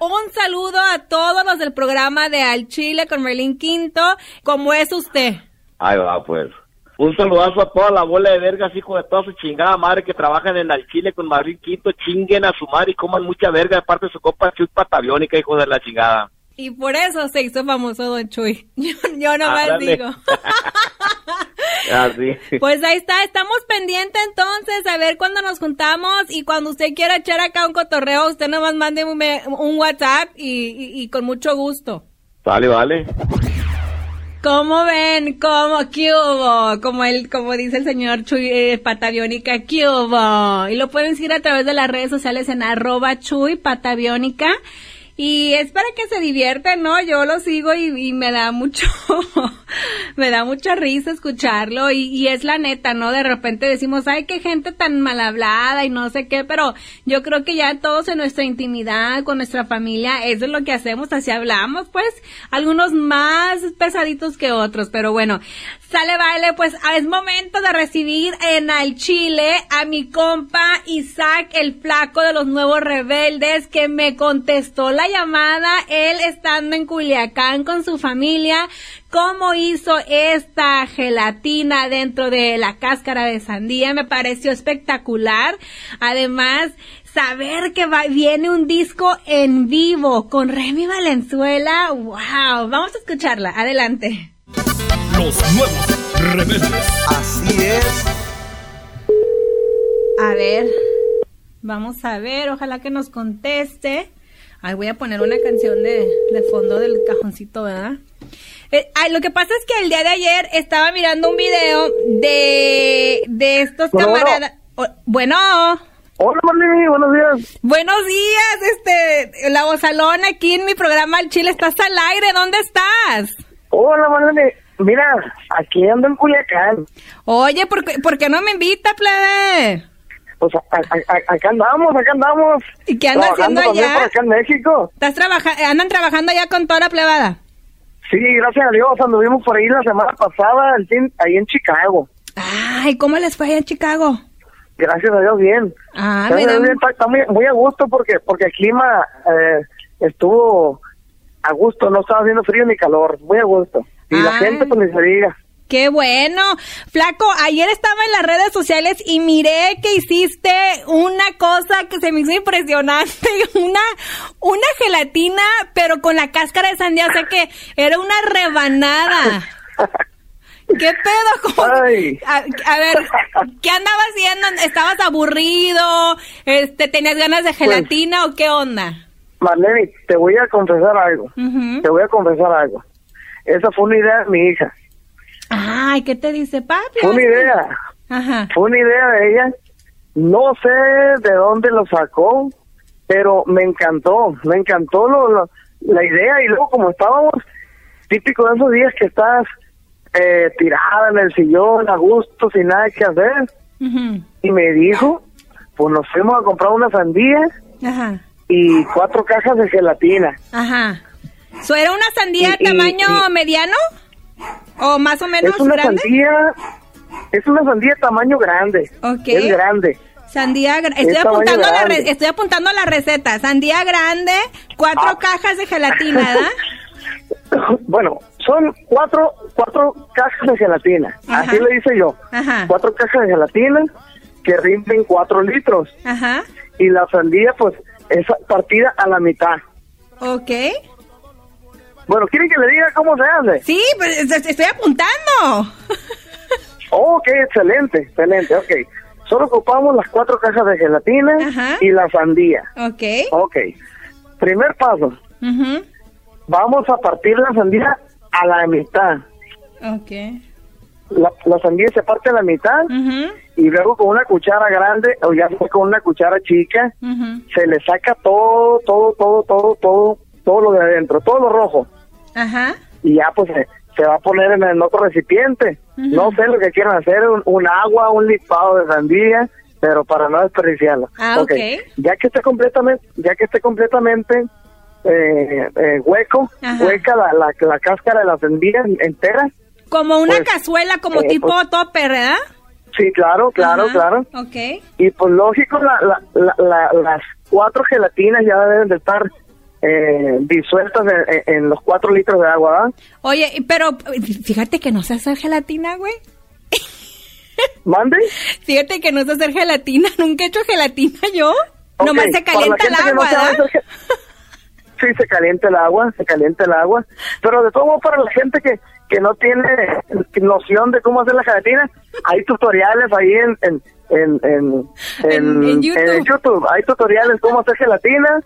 un saludo a todos los del programa de Al Chile con Merlin Quinto, como es usted. Ahí va, pues. Un saludazo a toda la bola de vergas, hijo de toda su chingada madre que trabajan en el Chile con Madrid Quinto, chinguen a su madre y coman mucha verga de parte de su copa Chuy Pataviónica, hijo de la chingada. Y por eso se hizo famoso Don Chuy. Yo, yo nomás Ándale. digo. Así. Pues ahí está, estamos pendientes entonces a ver cuándo nos juntamos y cuando usted quiera echar acá un cotorreo, usted nomás mande un, WhatsApp y, y- y con mucho gusto. Vale, vale. ¿Cómo ven? ¿Cómo? ¿Qué hubo? Como, el, como dice el señor Chuy eh, Pataviónica, ¿qué hubo? Y lo pueden seguir a través de las redes sociales en arroba Chuy Pataviónica. Y es para que se diviertan, ¿no? Yo lo sigo y, me da mucho, me da mucha risa escucharlo y, y es la neta, ¿no? De repente decimos, ay, qué gente tan mal hablada y no sé qué, pero yo creo que ya todos en nuestra intimidad, con nuestra familia, eso es lo que hacemos, así hablamos, pues, algunos más pesaditos que otros, pero bueno, sale, vale, pues es momento de recibir en al Chile a mi compa Isaac, el flaco de los nuevos rebeldes, que me contestó la llamada, él estando en Culiacán con su familia, cómo hizo esta gelatina dentro de la cáscara de sandía, me pareció espectacular. Además, saber que va, viene un disco en vivo con Remy Valenzuela, wow, vamos a escucharla, adelante. Los nuevos rebeldes. Así es. A ver, vamos a ver, ojalá que nos conteste. Ay, voy a poner una canción de, de fondo del cajoncito, ¿verdad? Eh, ay, lo que pasa es que el día de ayer estaba mirando un video de, de estos Bueno, bueno. camaradas. Bueno, Hola, Marlene, buenos días. buenos días, este, la Bozalón aquí en mi programa El Chile, estás al aire, ¿dónde estás? Hola, Marlene. Mira, aquí ando en Culiacán. Oye, ¿por qué, por qué no me invita, plebe? Pues a- a- a- acá andamos, acá andamos. ¿Y qué anda Trabajando haciendo allá? por acá en México. ¿Estás trabaja andan trabajando ya con toda la plebada? Sí, gracias a Dios, anduvimos por ahí la semana pasada, el fin- ahí en Chicago. Ay, ¿cómo les fue allá en Chicago? Gracias a Dios, bien. Ah, Gracias me a da- Dios, bien, está, está muy, muy a gusto porque porque el clima eh, estuvo a gusto, no estaba haciendo frío ni calor, muy a gusto. Y la gente, pues se diga. Qué bueno. Flaco, ayer estaba en las redes sociales y miré que hiciste una cosa que se me hizo impresionante, una, una gelatina, pero con la cáscara de sandía, o sea que era una rebanada. ¿Qué pedo? A, a ver, ¿qué andabas haciendo? ¿Estabas aburrido? Este, ¿Tenías ganas de gelatina o qué onda? Marlene, te voy a confesar algo. Te voy a confesar algo. Esa fue una idea de mi hija. Ay, ¿qué te dice papi? Fue una idea. Ajá. Fue una idea de ella. No sé de dónde lo sacó, pero me encantó. Me encantó lo, lo- la idea. Y luego, como estábamos, típico de esos días que estás eh, tirada en el sillón, a gusto, sin nada que hacer. Y me dijo, pues nos fuimos a comprar una sandía Ajá. y cuatro cajas de gelatina. Ajá. ¿So era una sandía Y- y- tamaño y- mediano? ¿O más o menos Es una grande? sandía, es una sandía tamaño grande. Ok. Es grande. Sandía, estoy Es apuntando, la re- estoy apuntando la receta. Sandía grande, cuatro Ah. cajas de gelatina, ¿verdad? Bueno, son cuatro, cuatro cajas de gelatina. Ajá. Así le hice yo. Ajá. Cuatro cajas de gelatina que rinden cuatro litros. Ajá. Y la sandía, pues, es partida a la mitad. Ok. Bueno, ¿quieren que le diga cómo se hace? Sí, pues es- estoy apuntando. Ok, excelente, excelente, ok. Solo ocupamos las cuatro cajas de gelatina Ajá. y la sandía. Ok. Ok. Primer paso, vamos a partir la sandía a la mitad. Ok. La, la sandía se parte a la mitad y luego con una cuchara grande o ya sea con una cuchara chica se le saca todo, todo, todo, todo, todo, todo lo de adentro, todo lo rojo Ajá. y ya pues se, se va a poner en el otro recipiente. No sé lo que quieran hacer, un, un agua, un licuado de sandía, pero para no desperdiciarlo. Ah, ok. Ya que esté completamente, ya que esté completamente eh, eh, hueco, Ajá. hueca la, la, la cáscara de la sandía entera. Como una Pues, cazuela, como eh, tipo pues- topper, ¿verdad? Sí, claro, claro, Ajá. claro. Ok. Y pues lógico, la, la, la, la- las cuatro gelatinas ya deben de estar eh, disueltas en, en- los cuatro litros de agua, ¿verdad? Oye, pero fíjate que no sé hacer gelatina, güey. ¿Mande? Fíjate que no sé hacer gelatina. Nunca he hecho gelatina yo. Ok, Nomás se calienta el no agua, ¿verdad? Sí, se calienta el agua, se calienta el agua. Pero de todo modo, para la gente que, que no tiene noción de cómo hacer la gelatina, hay tutoriales ahí en, en, en, en, En- en YouTube. YouTube. Hay tutoriales cómo hacer gelatina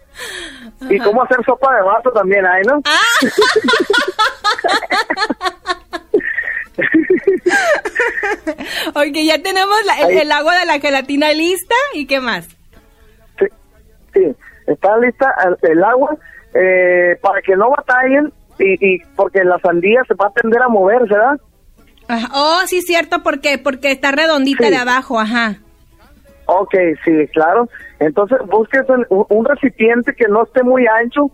y cómo hacer sopa de vaso también hay, ¿no? Ah. Ok, ya tenemos la- el, agua de la gelatina lista. ¿Y qué más? Sí, sí, está lista el, el agua eh, para que no batallen y, y porque la sandía se va a tender a moverse, ¿verdad? Ajá. Oh, sí, cierto, porque porque está redondita Sí. de abajo, ajá. Ok, sí, claro. Entonces busques un, un recipiente que no esté muy ancho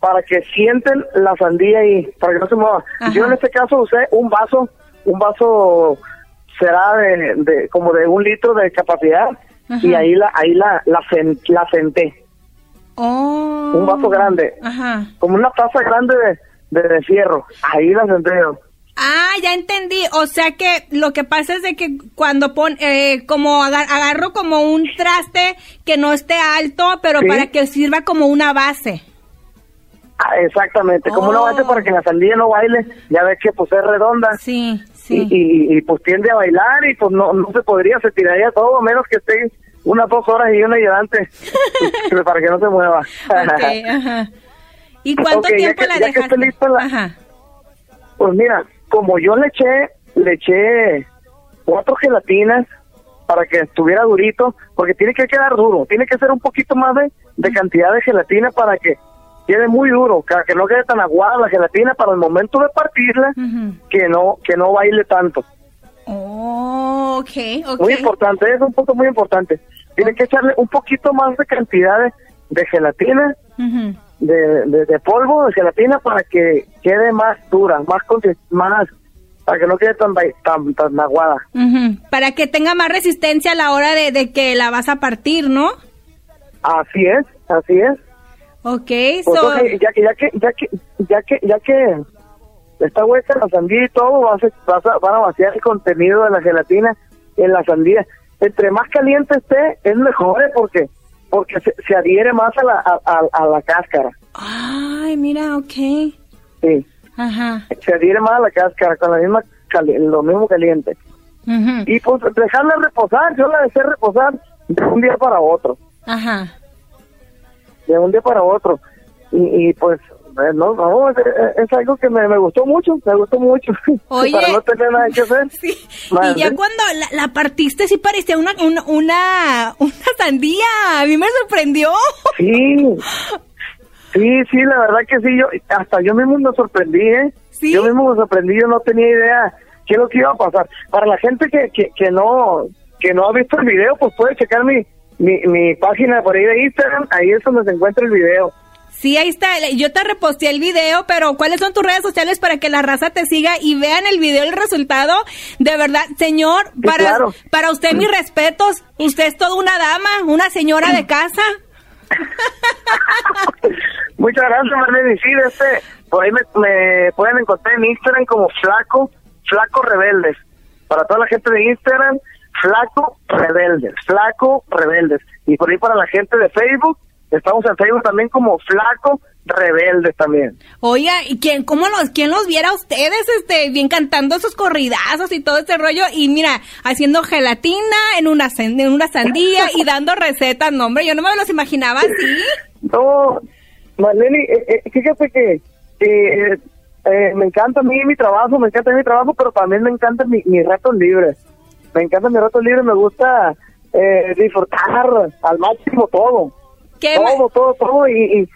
para que sienten la sandía ahí, para que no se mueva. Ajá. Yo en este caso usé un vaso, un vaso será de, de como de un litro de capacidad Ajá. y ahí la ahí la la, sen- la senté, Oh. un vaso grande, Ajá. como una taza grande de, de, de fierro. Ahí la senté. yo. Ah, ya entendí. O sea que lo que pasa es de que cuando pon, eh, como agar- agarro como un traste que no esté alto, pero Sí. para que sirva como una base. Ah, exactamente, como una base para que la sandía no baile, ya ves que pues es redonda. Sí, sí. y, y, pues tiende a bailar y pues no, no se podría, se tiraría todo, menos que esté unas dos horas y una ayudante pues, para que no se mueva. Ajá. ¿Y cuánto tiempo que- la dejaste? lista la- Ajá. Pues mira, como yo le eché, le eché cuatro gelatinas para que estuviera durito, porque tiene que quedar duro, tiene que ser un poquito más de, de cantidad de gelatina para que quede muy duro, para que no quede tan aguada la gelatina para el momento de partirla, que no que no baile tanto. Oh, ok, ok. Muy importante, es un punto muy importante. Tiene que echarle un poquito más de cantidad de, de gelatina. De, de, de polvo de gelatina para que quede más dura, más más para que no quede tan tan, tan aguada. Ujú. Para que tenga más resistencia a la hora de, de que la vas a partir, ¿no? Así es, así es. Ok, Pues, so, ya que ya que ya que ya que ya que está hueca la sandía y todo, vas a, vas a- van a vaciar el contenido de la gelatina en la sandía. Entre más caliente esté, es mejor, ¿eh? porque porque se, se adhiere más a la a, a- a la cáscara. ay, mira, ok. Sí. Ajá. se adhiere más a la cáscara con la misma lo mismo caliente. Ujú. Y pues dejarla reposar, yo la dejé reposar de un día para otro, Ajá. de un día para otro. Y, y pues, no, no, es, es algo que me, me gustó mucho, me gustó mucho. Oye. para no tener nada que hacer. Sí. Madre. Y ya cuando la, la partiste sí parecía una, una, una, una sandía. A mí me sorprendió. Sí, sí, sí, la verdad que sí, yo hasta yo mismo me sorprendí, ¿eh? ¿Sí? Yo mismo me sorprendí, yo no tenía idea qué es lo que iba a pasar. Para la gente que, que, que no que no ha visto el video, pues puede checar mi, mi, mi página por ahí de Instagram, ahí es donde se encuentra el video. Sí, ahí está. Yo te reposteé el video, pero ¿cuáles son tus redes sociales para que la raza te siga y vean el video, el resultado? De verdad, señor, Sí, para, claro. para usted mis respetos. Usted es toda una dama, una señora de casa. Muchas gracias, Marlene. Sí, este, por ahí me, me pueden encontrar en Instagram como Flaco, Flaco Rebeldes. Para toda la gente de Instagram, Flaco Rebeldes, Flaco Rebeldes. Y por ahí para la gente de Facebook, estamos en Facebook también como Flaco Rebeldes también. Oiga, ¿y quién, cómo los, quién los viera a ustedes, este, bien cantando esos corridazos y todo este rollo? Y mira, haciendo gelatina en una, en una sandía y dando recetas, no, hombre, yo no me los imaginaba así. No, Marlene, eh, eh, fíjate que, eh, eh, me encanta a mí mi trabajo, me encanta mi trabajo, pero también me encantan mi, mis ratos libres. Me encantan mis ratos libres, me gusta eh, disfrutar al máximo todo. ¿Qué, ma- todo, todo, todo y, y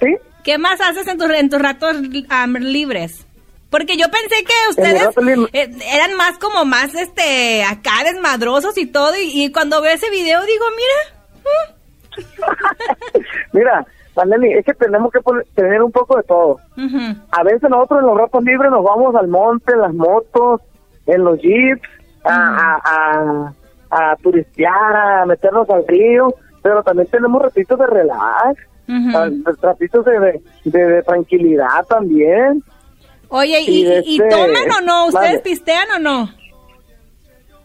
sí, ¿Qué más haces en tus, en tus ratos libres? Porque yo pensé que ustedes eh, eran más como más, este, acá desmadrosos y todo, y, y cuando veo ese video digo, mira, mira, Marlene, es que tenemos que poner- tener un poco de todo. mm, A veces nosotros en los ratos libres nos vamos al monte, en las motos, en los jeeps, a, a, a, a turistear, a meternos al río, pero también tenemos ratitos de relax, ah, ratitos de, de, tranquilidad también. Oye, ¿y, Y este, toman o no? ¿Ustedes vale. pistean o no?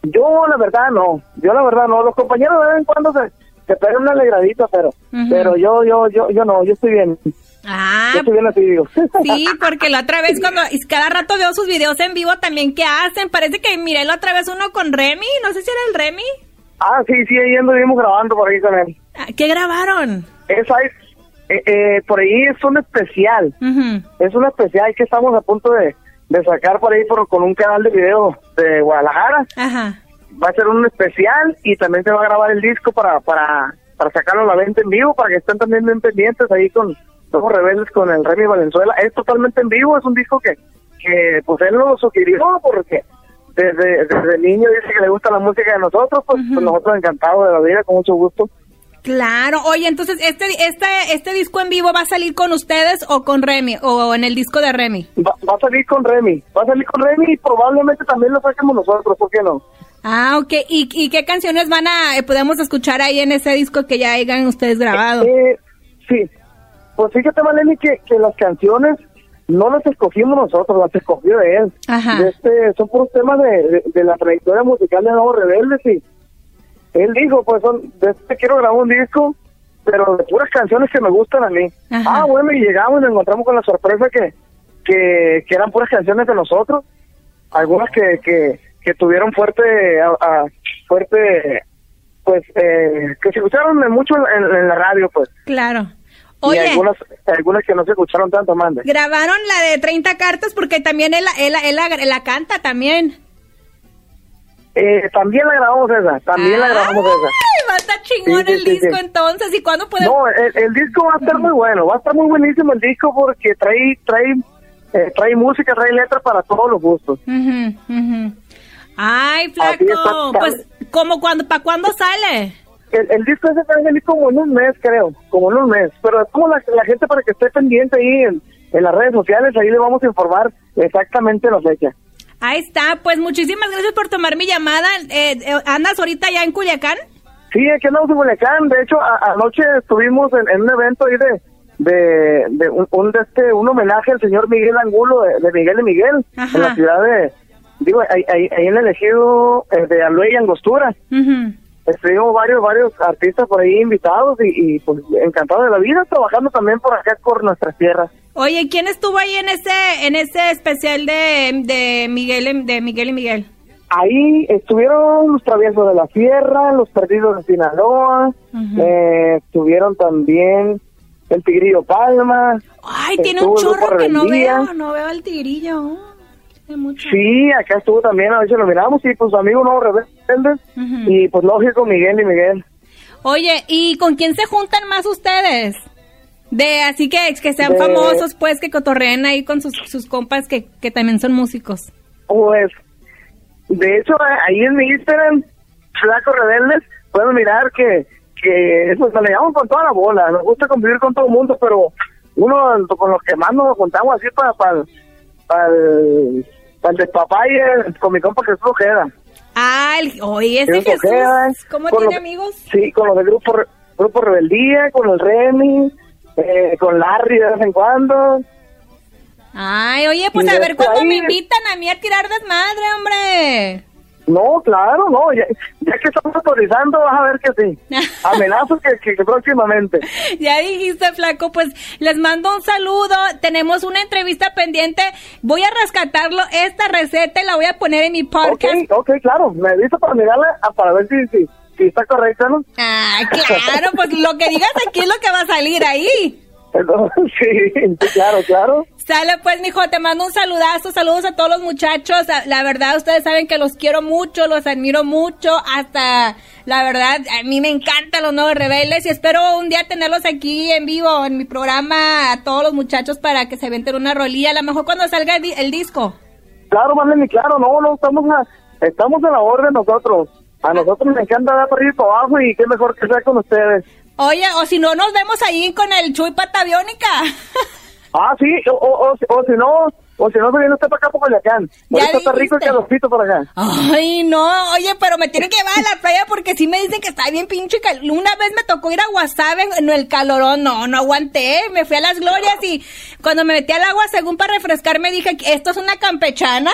Yo la verdad no, yo la verdad no, los compañeros de vez en cuando se, se pegan una alegradita, pero pero yo yo yo yo no, yo estoy bien, Ah, yo estoy bien así digo. sí, porque la otra vez cuando y cada rato veo sus videos en vivo también que hacen. Parece que miré la otra vez uno con Remy, no sé si era el Remy. Ah, sí, sí, ahí anduvimos grabando por ahí con él. Ah, ¿Qué grabaron? Esa es, eh, eh, por ahí es un especial, es un especial que estamos a punto de, de sacar por ahí por, con un canal de video de Guadalajara. Ajá. Va a ser un especial y también se va a grabar el disco para, para, para sacarlo a la venta en vivo, para que estén también bien pendientes ahí con Somos Rebeldes con el Remy Valenzuela. Es totalmente en vivo, es un disco que, que pues él lo sugirió porque desde, desde niño dice que le gusta la música de nosotros, pues, pues nosotros encantados de la vida, con mucho gusto. Claro, oye, entonces este este este disco en vivo va a salir con ustedes o con Remy o en el disco de Remy. Va, va a salir con Remy, va a salir con Remy y probablemente también lo saquemos nosotros, ¿por qué no? Ah, ok. ¿Y, y qué canciones van a eh, podemos escuchar ahí en ese disco que ya hayan ustedes grabado? Eh, sí, pues fíjate, Maleni, que, que las canciones no las escogimos nosotros, las escogió él. Ajá. Este, son puros temas de, de, de la trayectoria musical de Nuevos Rebeldes y él dijo, pues son, de este quiero grabar un disco, pero de puras canciones que me gustan a mí. Ajá. Ah, bueno, y llegamos y nos encontramos con la sorpresa que, que, que eran puras canciones de nosotros, algunas que, que, que tuvieron fuerte, a- a- fuerte, pues, eh, que se escucharon mucho en, en la radio, pues. Claro. Y algunas, algunas que no se escucharon tanto, mande. grabaron la de 30 cartas porque también él, él, él, la- él la canta también. Eh, también la grabamos esa, también la grabamos esa. Ay, va a estar chingón Sí, el sí, disco sí. entonces. ¿Y cuándo podemos? No, el, el disco va a estar muy bueno, va a estar muy buenísimo el disco porque trae, trae, eh, trae música, trae letras para todos los gustos. Ay, flaco. Pues, ¿cómo cuando, para cuándo sale? El, el disco ese va a salir como en un mes, creo, como en un mes. Pero es como la, la gente para que esté pendiente ahí en, en las redes sociales, ahí le vamos a informar exactamente la fecha. Ahí está. Pues muchísimas gracias por tomar mi llamada. Eh, eh, ¿Andas ahorita ya en Culiacán? Sí, aquí andamos en Culiacán. De hecho, a- anoche estuvimos en, en un evento ahí de, de, de un, un, de este, un homenaje al señor Miguel Angulo, de, de Miguel de Miguel, Ajá. en la ciudad de, digo, ahí, ahí, ahí en el ejido eh, de Aluey y Angostura. Ujú. Estuvimos varios, varios artistas por ahí invitados y, y pues encantados de la vida, trabajando también por acá por nuestras tierras. Oye, ¿quién estuvo ahí en ese en ese especial de, de Miguel de Miguel y Miguel? Ahí estuvieron los traviesos de la sierra, los perdidos de Sinaloa, eh, estuvieron también el Tigrillo Palma. Ay, tiene un chorro que no veo, no veo al tigrillo. Mucho. Sí, acá estuvo también, a si lo miramos, y pues su amigo y pues lógico, Miguel y Miguel. Oye, ¿y con quién se juntan más ustedes? De así que que sean De- famosos, pues que cotorreen ahí con sus, sus compas que, que también son músicos. Pues, de hecho, ahí en mi Instagram, Flaco Rebeldes, pueden mirar que, que pues nos le llevamos con toda la bola, nos gusta convivir con todo el mundo, pero uno con los que más nos juntamos así para para para el, para el despapalle, con mi compa Jesús Ojeda. Ah, el, oye, ese Jesús ¿cómo tiene los- amigos? Sí, con los del grupo, grupo Rebeldía, con el Remy, eh, con Larry de vez en cuando. Ay, oye, pues Y a ver después cuándo me invitan a mí a tirar desmadre, hombre. No, claro, no, ya, ya que estamos autorizando, vas a ver que sí. Amenazo que, que, que próximamente. Ya dijiste, flaco, pues les mando un saludo. Tenemos una entrevista pendiente. Voy a rescatarlo, esta receta y la voy a poner en mi podcast. Ok, ok, claro, me aviso para mirarla, ah, para ver si, si, si está correcta, ¿no? Ah, claro, pues lo que digas aquí es lo que va a salir ahí. Sí, claro, claro. Sale pues, mijo, te mando un saludazo, saludos a todos los muchachos. La verdad, ustedes saben que los quiero mucho, los admiro mucho. Hasta, la verdad, a mí me encantan los nuevos rebeldes y espero un día tenerlos aquí en vivo en mi programa a todos los muchachos para que se venten una rolilla. A lo mejor cuando salga el, el disco. Claro, Marlene, claro, no, no, estamos a, estamos a la orden nosotros. A nosotros nos encanta dar arriba y para abajo y qué mejor que sea con ustedes. Oye, o si no, nos vemos ahí con el Chuy Pataviónica. Ah, sí, o, o, o, o si no, o si no viene usted para acá por Ahorita está rico el calorcito por acá. Ay, no, oye, pero me tienen que llevar a la playa porque sí me dicen que está bien pinche cal- Una vez me tocó ir a Guasave en el calorón, no, no aguanté, me fui a las glorias y cuando me metí al agua, según para refrescarme, dije, ¿esto es una campechana?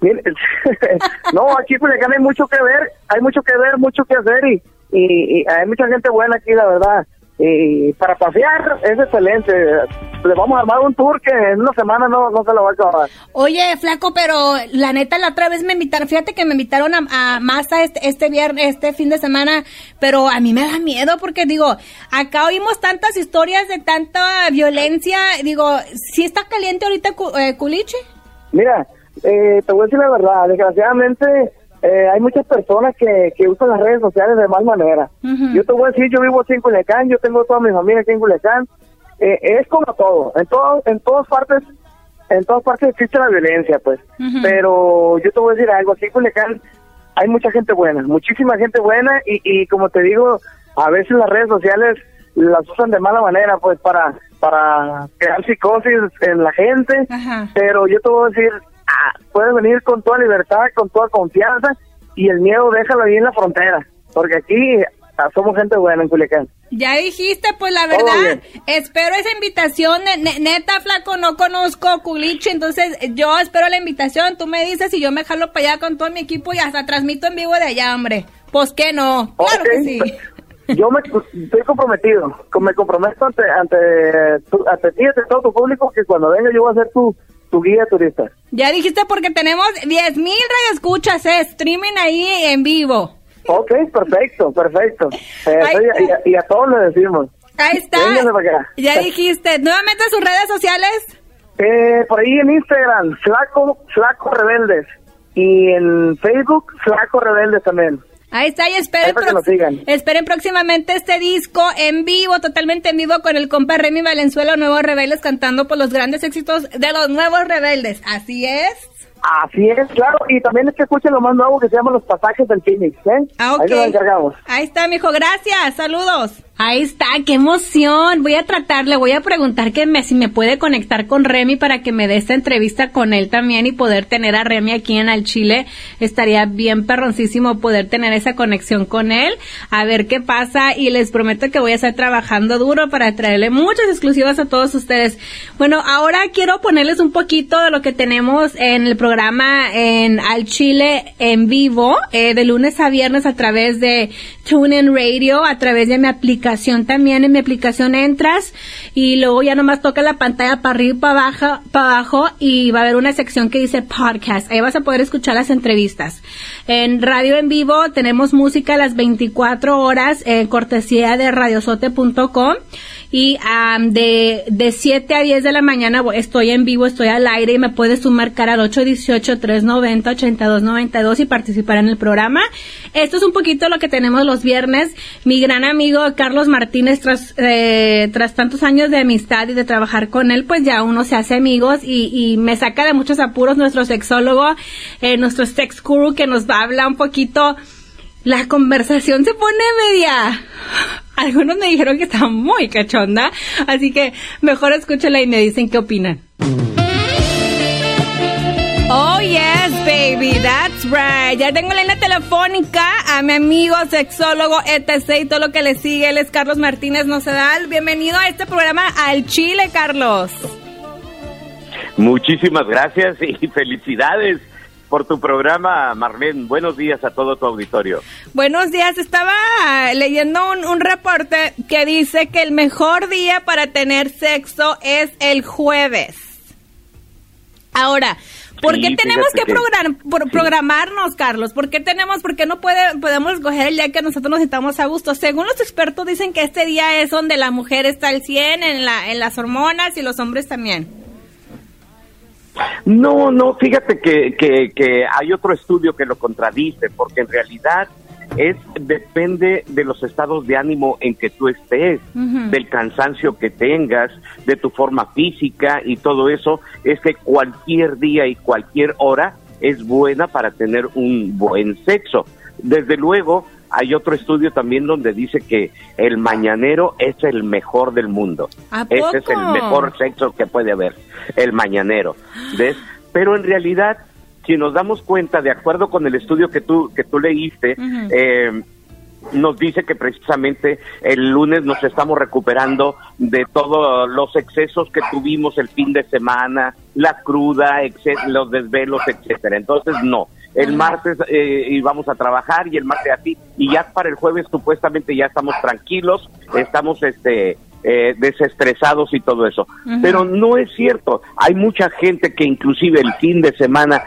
No, aquí en Culiacán hay mucho que ver, hay mucho que ver, mucho que hacer y, y, y hay mucha gente buena aquí, la verdad. Y para pasear es excelente. Le vamos a armar un tour que en una semana no, no se lo va a acabar. Oye, flaco, pero la neta, la otra vez me invitaron, fíjate que me invitaron a, a Masa este, este viernes, este fin de semana, pero a mí me da miedo porque digo, acá oímos tantas historias de tanta violencia, digo, ¿sí está caliente ahorita eh, Culichi? Mira, eh, te voy a decir la verdad, desgraciadamente eh, hay muchas personas que, que usan las redes sociales de mal manera. Yo te voy a decir, yo vivo aquí en Culiacán, yo tengo toda mi familia aquí en Culiacán. Eh, es como todo, en todo, en todas partes, en todas partes existe la violencia, pues. Pero yo te voy a decir algo, aquí en Culiacán hay mucha gente buena, muchísima gente buena y, y como te digo, a veces las redes sociales las usan de mala manera, pues para para crear psicosis en la gente. Ajá. Pero yo te voy a decir, puedes venir con toda libertad, con toda confianza y el miedo déjalo ahí en la frontera, porque aquí ah, somos gente buena en Culiacán. Ya dijiste, pues la verdad, espero esa invitación, ne- ne- neta, flaco, no conozco Culichi, entonces yo espero la invitación, tú me dices y yo me jalo para allá con todo mi equipo y hasta transmito en vivo de allá, hombre. Pues que no, claro que sí. Yo me estoy comprometido, me comprometo ante ante, tu- ante ti y ante todo tu público que cuando venga yo voy a ser tu, tu guía turista. Ya dijiste porque tenemos 10 mil radioescuchas, eh, streaming ahí en vivo. Ok, perfecto, perfecto. Eh, Ay, y, a- y a, y a todos le decimos. Ahí está. Ya dijiste. Nuevamente sus redes sociales. Eh, por ahí en Instagram, Flaco, Flaco Rebeldes. Y en Facebook, Flaco Rebeldes también. Ahí está, y esperen, esperen próximamente este disco en vivo, totalmente en vivo con el compa Remy Valenzuela, Nuevos Rebeldes, cantando por los grandes éxitos de los Nuevos Rebeldes. Así es. Así es, claro. Y también es que escuchen lo más nuevo que se llama Los Pasajes del Phoenix, ¿eh? Ah, ok. Ahí lo encargamos. Ahí está, mijo, gracias, saludos. Ahí está, qué emoción. Voy a tratar, le voy a preguntar que me, si me puede conectar con Remy para que me dé esta entrevista con él también y poder tener a Remy aquí en Al Chile. Estaría bien perroncísimo poder tener esa conexión con él, a ver qué pasa y les prometo que voy a estar trabajando duro para traerle muchas exclusivas a todos ustedes. Bueno, ahora quiero ponerles un poquito de lo que tenemos en el programa en Al Chile en vivo, eh, de lunes a viernes a través de TuneIn Radio, a través de mi aplicación también. En mi aplicación entras y luego ya nomás toca la pantalla para arriba para abajo, para abajo y va a haber una sección que dice podcast. Ahí vas a poder escuchar las entrevistas. En radio en vivo tenemos música a las 24 horas en cortesía de radiosote.com y de, de 7 a 10 de la mañana estoy en vivo, estoy al aire y me puedes sumar cara al 818-390-8292 y participar en el programa. Esto es un poquito lo que tenemos los viernes. Mi gran amigo Carlos Martínez, tras, eh, tras tantos años de amistad y de trabajar con él, pues ya uno se hace amigos y, y me saca de muchos apuros nuestro sexólogo, eh, nuestro sex guru que nos habla un poquito la conversación se pone media. Algunos me dijeron que estaba muy cachonda, así que mejor escúchala y me dicen qué opinan. Oh, yes, baby, that's right. Ya tengo la línea telefónica a mi amigo sexólogo, etc. y todo lo que le sigue. Él es Carlos Martínez Nocedal. Bienvenido a este programa al Chile, Carlos. Muchísimas gracias y felicidades por tu programa, Marlene. Buenos días a todo tu auditorio. Buenos días. Estaba leyendo un, reporte que dice que el mejor día para tener sexo es el jueves. Ahora, ¿por qué tenemos que, programarnos, Carlos? ¿Por qué tenemos, por qué no puede, podemos escoger el día que nosotros nos sintamos a gusto? Según los expertos dicen que este día es donde la mujer está al 100 en, la, en las hormonas y los hombres también. No, no, fíjate que, que, hay otro estudio que lo contradice, porque en realidad es depende de los estados de ánimo en que tú estés, del cansancio que tengas, de tu forma física y todo eso, es que cualquier día y cualquier hora es buena para tener un buen sexo. Desde luego, hay otro estudio también donde dice que el mañanero es el mejor del mundo. Ese es el mejor sexo que puede haber, el mañanero. ¿Ves? Pero en realidad, si nos damos cuenta, de acuerdo con el estudio que tú, que tú leíste, eh, nos dice que precisamente el lunes nos estamos recuperando de todos los excesos que tuvimos el fin de semana, la cruda, los desvelos, etcétera. Entonces, no el martes eh, íbamos a trabajar y el martes así, y ya para el jueves supuestamente ya estamos tranquilos, estamos este eh, desestresados y todo eso. Pero no es cierto, hay mucha gente que inclusive el fin de semana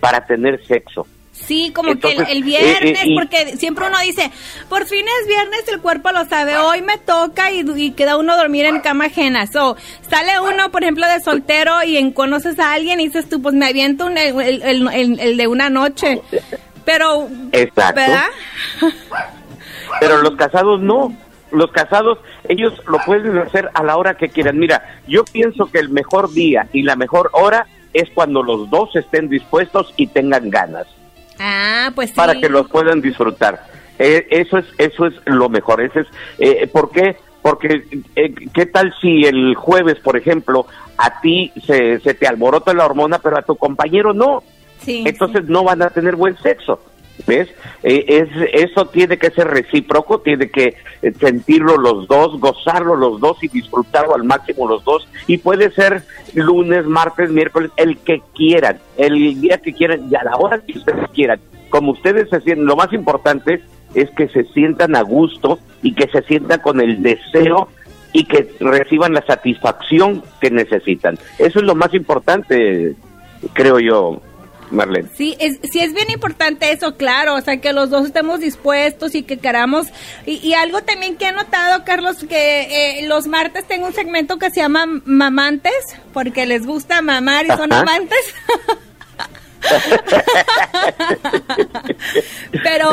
para tener sexo. Sí, como que el, viernes, eh, porque siempre uno dice, por fin es viernes, el cuerpo lo sabe, hoy me toca y, queda uno dormir en cama ajena. So, sale uno, por ejemplo, de soltero y en, conoces a alguien y dices tú, pues me aviento el, de una noche. Pero, Exacto. Pero los casados no. Los casados, ellos lo pueden hacer a la hora que quieran. Mira, yo pienso que el mejor día y la mejor hora es cuando los dos estén dispuestos y tengan ganas. Ah, pues Para que los puedan disfrutar. Eh, eso es eso es lo mejor. Ese es, eh, ¿Por qué? Porque, eh, ¿qué tal si el jueves, por ejemplo, a ti se, se te alborota la hormona, pero a tu compañero no? Sí, Entonces no van a tener buen sexo. ¿Ves? Eh, es, eso tiene que ser recíproco, tiene que eh, sentirlo los dos, gozarlo los dos y disfrutarlo al máximo los dos. Y puede ser lunes, martes, miércoles, el que quieran, el día que quieran y a la hora que ustedes quieran. Como ustedes se sienten, lo más importante es que se sientan a gusto y que se sientan con el deseo y que reciban la satisfacción que necesitan. Eso es lo más importante, creo yo, Marlene. Sí, es, sí es bien importante eso, claro, o sea, que los dos estemos dispuestos y que queramos. Y, algo también que he notado, Carlos, que eh, los martes tengo un segmento que se llama Mamantes, porque les gusta mamar y son amantes. Pero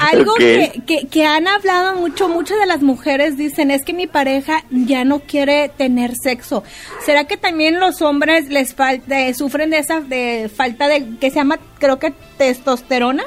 algo que, que, han hablado mucho, muchas de las mujeres dicen es que mi pareja ya no quiere tener sexo. ¿Será que también los hombres les falta, sufren de esa de falta de que se llama, creo que testosterona?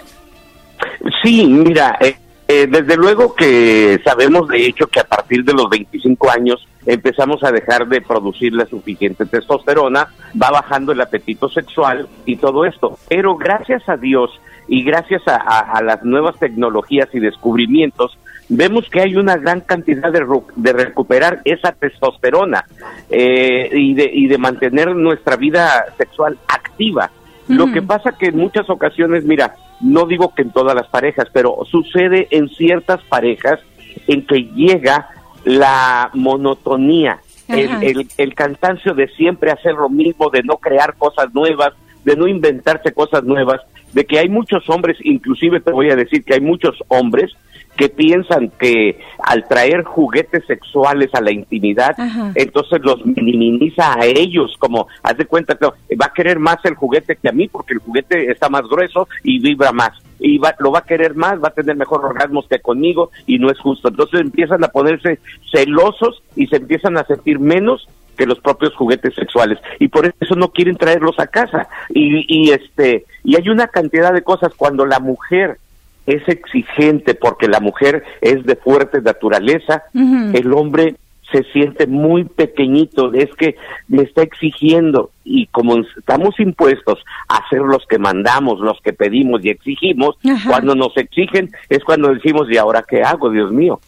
Sí, mira, eh, eh, desde luego que sabemos de hecho que a partir de los 25 años empezamos a dejar de producir la suficiente testosterona, va bajando el apetito sexual y todo esto. Pero gracias a Dios y gracias a, las nuevas tecnologías y descubrimientos, vemos que hay una gran cantidad de, de recuperar esa testosterona eh, y, de, y de mantener nuestra vida sexual activa. Lo que pasa que en muchas ocasiones, mira, no digo que en todas las parejas, pero sucede en ciertas parejas en que llega la monotonía, el, Ajá. el, el cansancio de siempre hacer lo mismo, de no crear cosas nuevas, de no inventarse cosas nuevas, de que hay muchos hombres, inclusive te voy a decir que hay muchos hombres que piensan que al traer juguetes sexuales a la intimidad, Ajá. entonces los minimiza a ellos, como haz de cuenta que va a querer más el juguete que a mí porque el juguete está más grueso y vibra más. Y va, lo va a querer más, va a tener mejor orgasmos que conmigo y no es justo. Entonces empiezan a ponerse celosos y se empiezan a sentir menos que los propios juguetes sexuales y por eso no quieren traerlos a casa y, y este y hay una cantidad de cosas cuando la mujer es exigente porque la mujer es de fuerte naturaleza, el hombre se siente muy pequeñito, es que me está exigiendo y como estamos impuestos a ser los que mandamos, los que pedimos y exigimos, Ajá. cuando nos exigen es cuando decimos, ¿y ahora qué hago, Dios mío?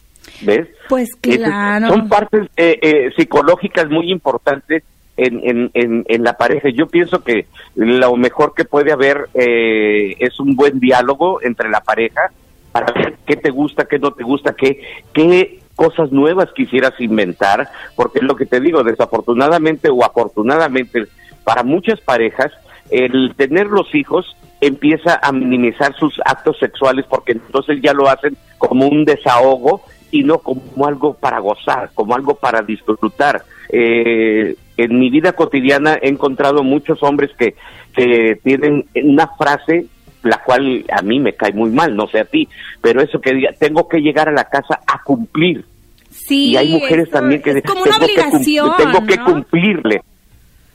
¿Ves? Pues claro. Son partes eh, eh, psicológicas muy importantes en, en, en, la pareja. Yo pienso que lo mejor que puede haber eh, es un buen diálogo entre la pareja para ver qué te gusta, qué no te gusta, qué, qué cosas nuevas quisieras inventar, porque es lo que te digo, desafortunadamente o afortunadamente para muchas parejas, el tener los hijos empieza a minimizar sus actos sexuales porque entonces ya lo hacen como un desahogo y no como algo para gozar, como algo para disfrutar. Eh, en mi vida cotidiana he encontrado muchos hombres que, que tienen una frase la cual a mí me cae muy mal, no sé a ti, pero eso que diga, tengo que llegar a la casa a cumplir. Sí, y hay mujeres también que es dicen, como una tengo que cumplirle.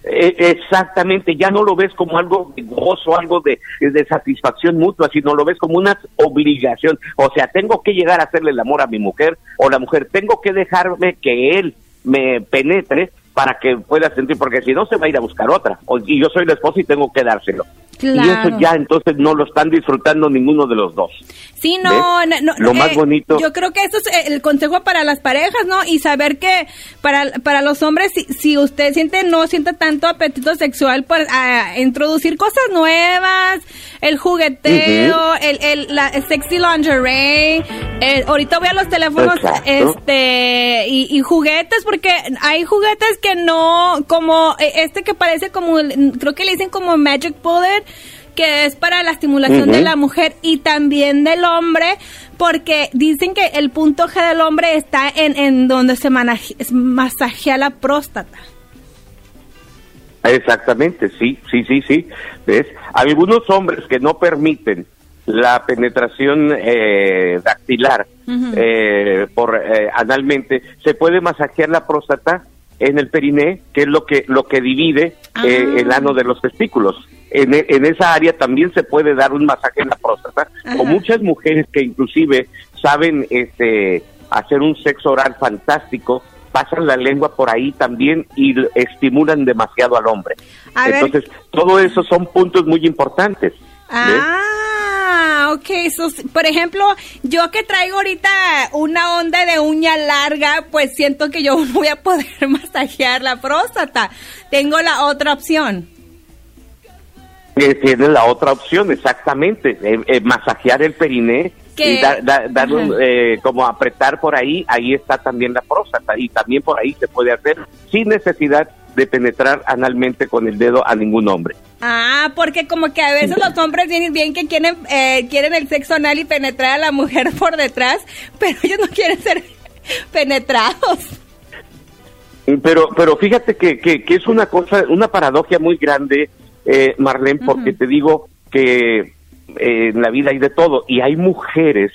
Eh, exactamente, ya no lo ves como algo de gozo, algo de, de satisfacción mutua, sino lo ves como una obligación. O sea, tengo que llegar a hacerle el amor a mi mujer, o la mujer, tengo que dejarme que él me penetre para que pueda sentir, porque si no se va a ir a buscar otra. O, y yo soy la esposa y tengo que dárselo. Y eso ya entonces no lo están disfrutando ninguno de los dos. Sí, no, no, no, Lo más bonito- Yo creo que eso es eh, el consejo para las parejas, ¿no? Y saber que para, para los hombres, si, si usted siente, no siente tanto apetito sexual, pues a introducir cosas nuevas, el jugueteo, el, el, la sexy lingerie. el- ahorita voy a los teléfonos, Exacto. este, y, y juguetes, porque hay juguetes que no, como eh, este que parece como, creo que le dicen como Magic Bullet, que es para la estimulación de la mujer y también del hombre, porque dicen que el punto G del hombre está en, en donde se manaje- masajea la próstata. Exactamente, sí, sí, sí, sí. ¿Ves? Algunos hombres que no permiten la penetración eh, dactilar eh, por eh, analmente, se puede masajear la próstata en el periné, que es lo que lo que divide eh, Ah. el ano de los testículos. En, e- en esa área también se puede dar un masaje en la próstata, Ajá. o muchas mujeres que inclusive saben este hacer un sexo oral fantástico, pasan la lengua por ahí también y estimulan demasiado al hombre. A ver. Entonces, todo eso son puntos muy importantes. ¿ves? Ah, ok. So, s- por ejemplo, yo que traigo ahorita una onda de uña larga, pues siento que yo voy a poder masajear la próstata. Tengo la otra opción. Eh, tiene la otra opción, exactamente, eh, eh, masajear el periné Que- y dar, dar- dar un, eh, como apretar por ahí, ahí está también la próstata y también por ahí se puede hacer sin necesidad de penetrar analmente con el dedo a ningún hombre. Ah, porque como que a veces los hombres vienen bien que quieren eh, quieren el sexo anal y penetrar a la mujer por detrás, pero ellos no quieren ser penetrados. Pero, pero fíjate que, que, que es una cosa, una paradoja muy grande, eh, Marlene, porque te digo que eh, en la vida hay de todo y hay mujeres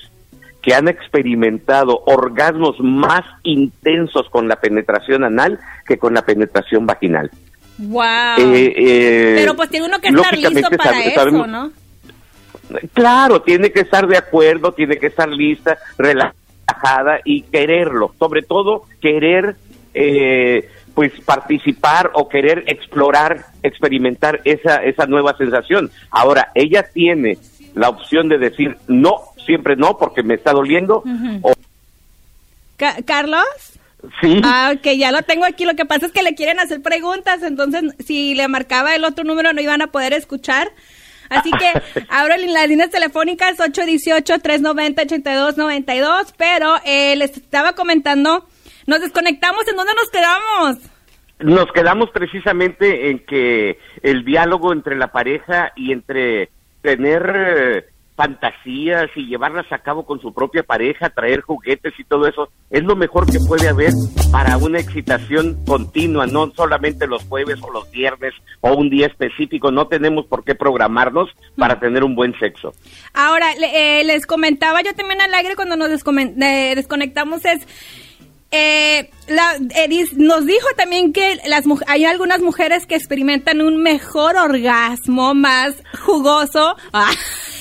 que han experimentado orgasmos más intensos con la penetración anal que con la penetración vaginal. Wow. Eh, eh, pero pues tiene uno que estar listo para sabe- eso, ¿no? Claro, tiene que estar de acuerdo, tiene que estar lista, relajada y quererlo. Sobre todo, querer, eh, pues, participar o querer explorar, experimentar esa, esa nueva sensación. Ahora, ella tiene la opción de decir no, siempre no, porque me está doliendo, o Ca- Carlos. sí. Ah, ok, ya lo tengo aquí. Lo que pasa es que le quieren hacer preguntas, entonces si le marcaba el otro número no iban a poder escuchar. Así que abro las líneas telefónicas 818-390-8292, pero eh, les estaba comentando, nos desconectamos, ¿en dónde nos quedamos? Nos quedamos precisamente en que el diálogo entre la pareja y entre tener eh, fantasías y llevarlas a cabo con su propia pareja, traer juguetes y todo eso, es lo mejor que puede haber para una excitación continua, no solamente los jueves o los viernes o un día específico, no tenemos por qué programarnos para tener un buen sexo. Ahora, eh, les comentaba yo también al aire cuando nos eh, desconectamos es eh, la, Edith nos dijo también que las hay algunas mujeres que experimentan un mejor orgasmo, más jugoso. Ah,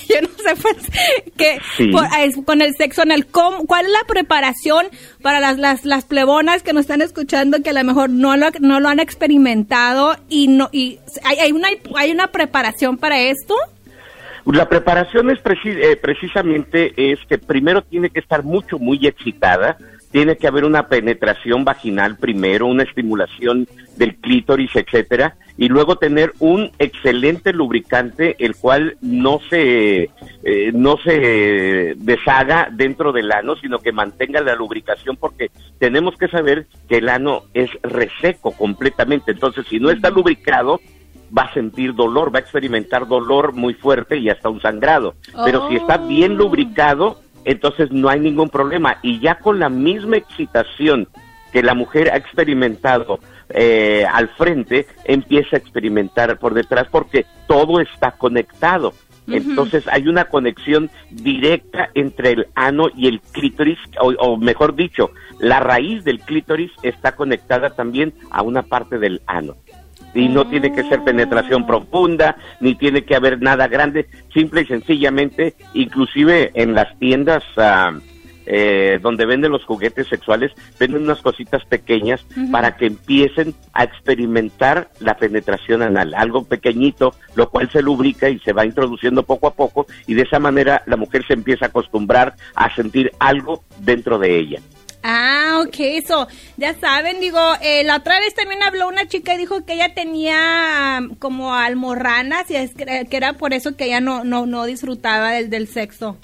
yo no sé pues, que con el sexo en el cuál es la preparación para las, las, las plebonas que nos están escuchando que a lo mejor no lo, no lo han experimentado y no y hay, hay una hay una preparación para esto. La preparación es eh, precisamente es que primero tiene que estar mucho muy excitada tiene que haber una penetración vaginal primero, una estimulación del clítoris, etcétera, y luego tener un excelente lubricante el cual no se eh, no se deshaga dentro del ano, sino que mantenga la lubricación porque tenemos que saber que el ano es reseco completamente, entonces si no está lubricado va a sentir dolor, va a experimentar dolor muy fuerte y hasta un sangrado. Pero si está bien oh. lubricado, entonces no hay ningún problema. Y ya con la misma excitación que la mujer ha experimentado eh, al frente, empieza a experimentar por detrás porque todo está conectado. Entonces hay una conexión directa entre el ano y el clítoris, o, o, mejor dicho, la raíz del clítoris está conectada también a una parte del ano y no tiene que ser penetración profunda, ni tiene que haber nada grande, simple y sencillamente, inclusive en las tiendas ah, eh, donde venden los juguetes sexuales, venden unas cositas pequeñas para que empiecen a experimentar la penetración anal, algo pequeñito, lo cual se lubrica y se va introduciendo poco a poco y de esa manera la mujer se empieza a acostumbrar a sentir algo dentro de ella. Ah, ok, eso, ya saben, digo, eh, la otra vez también habló una chica y dijo que ella tenía um, como almorranas y es que, era por eso que ella no, no, no disfrutaba del, del sexo.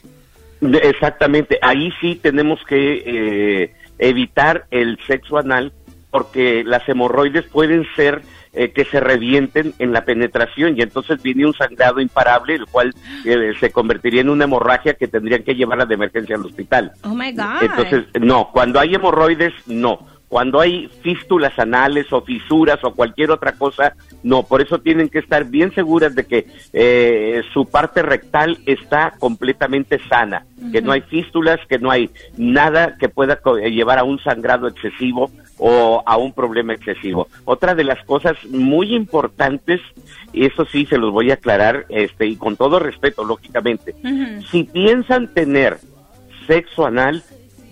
Exactamente, ahí sí tenemos que eh, evitar el sexo anal porque las hemorroides pueden ser eh, que se revienten en la penetración y entonces viene un sangrado imparable, el cual eh, se convertiría en una hemorragia que tendrían que llevarla de emergencia al hospital. Oh my God. Entonces, no, cuando hay hemorroides, no. Cuando hay fístulas anales o fisuras o cualquier otra cosa, no. Por eso tienen que estar bien seguras de que eh, su parte rectal está completamente sana, que no hay fístulas, que no hay nada que pueda llevar a un sangrado excesivo o a un problema excesivo. Otra de las cosas muy importantes, y eso sí se los voy a aclarar, este, y con todo respeto, lógicamente, si piensan tener sexo anal,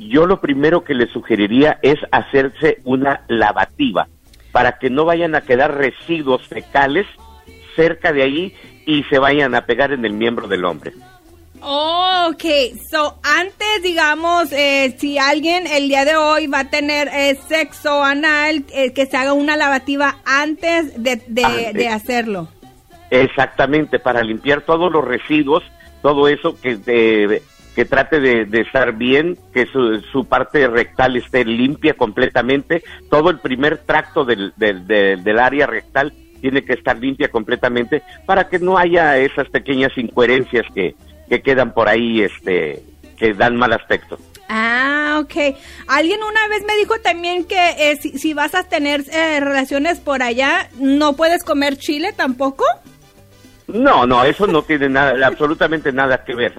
yo lo primero que les sugeriría es hacerse una lavativa para que no vayan a quedar residuos fecales cerca de ahí y se vayan a pegar en el miembro del hombre. Oh, ok, so antes, digamos, eh, si alguien el día de hoy va a tener eh, sexo anal, eh, que se haga una lavativa antes de, de, hacerlo. Exactamente, para limpiar todos los residuos, todo eso que de, que trate de, estar bien, que su, parte rectal esté limpia completamente, todo el primer tracto del, del, área rectal tiene que estar limpia completamente para que no haya esas pequeñas incoherencias que, que quedan por ahí, este, que dan mal aspecto. Ah, ok. Alguien una vez me dijo también que eh, si, si, vas a tener eh, relaciones por allá, ¿no puedes comer chile tampoco? No, no, eso no tiene nada, absolutamente nada que ver,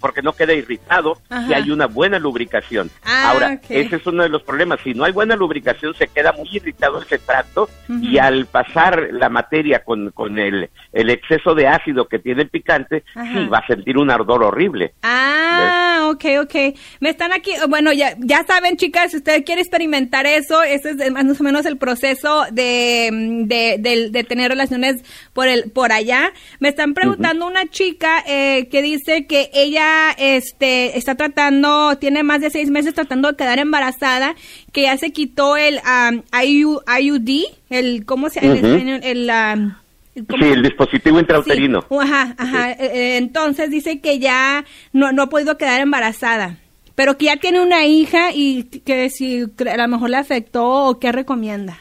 porque no queda irritado si hay una buena lubricación. Ah, Ahora, ese es uno de los problemas. Si no hay buena lubricación, se queda muy irritado ese tracto y al pasar la materia con, con el, el exceso de ácido que tiene el picante, sí va a sentir un ardor horrible. Ah, ok, ok. Me están aquí, bueno, ya, ya saben, chicas, si usted quiere experimentar eso, ese es más o menos el proceso de, de, de, tener relaciones por el por allá. Me están preguntando una chica eh, que dice que ella este, está tratando, tiene más de seis meses tratando de quedar embarazada, que ya se quitó el um, IUD, el, ¿cómo se llama? El, ¿cómo? Sí, el dispositivo intrauterino. Sí. Ajá, ajá. Eh, eh, entonces dice que ya no, no ha podido quedar embarazada, pero que ya tiene una hija y que si a lo mejor le afectó o qué recomienda.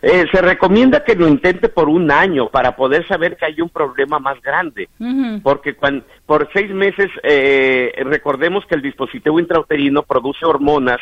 Eh, se recomienda que lo intente por un año para poder saber que hay un problema más grande. Porque por seis meses, eh, recordemos que el dispositivo intrauterino produce hormonas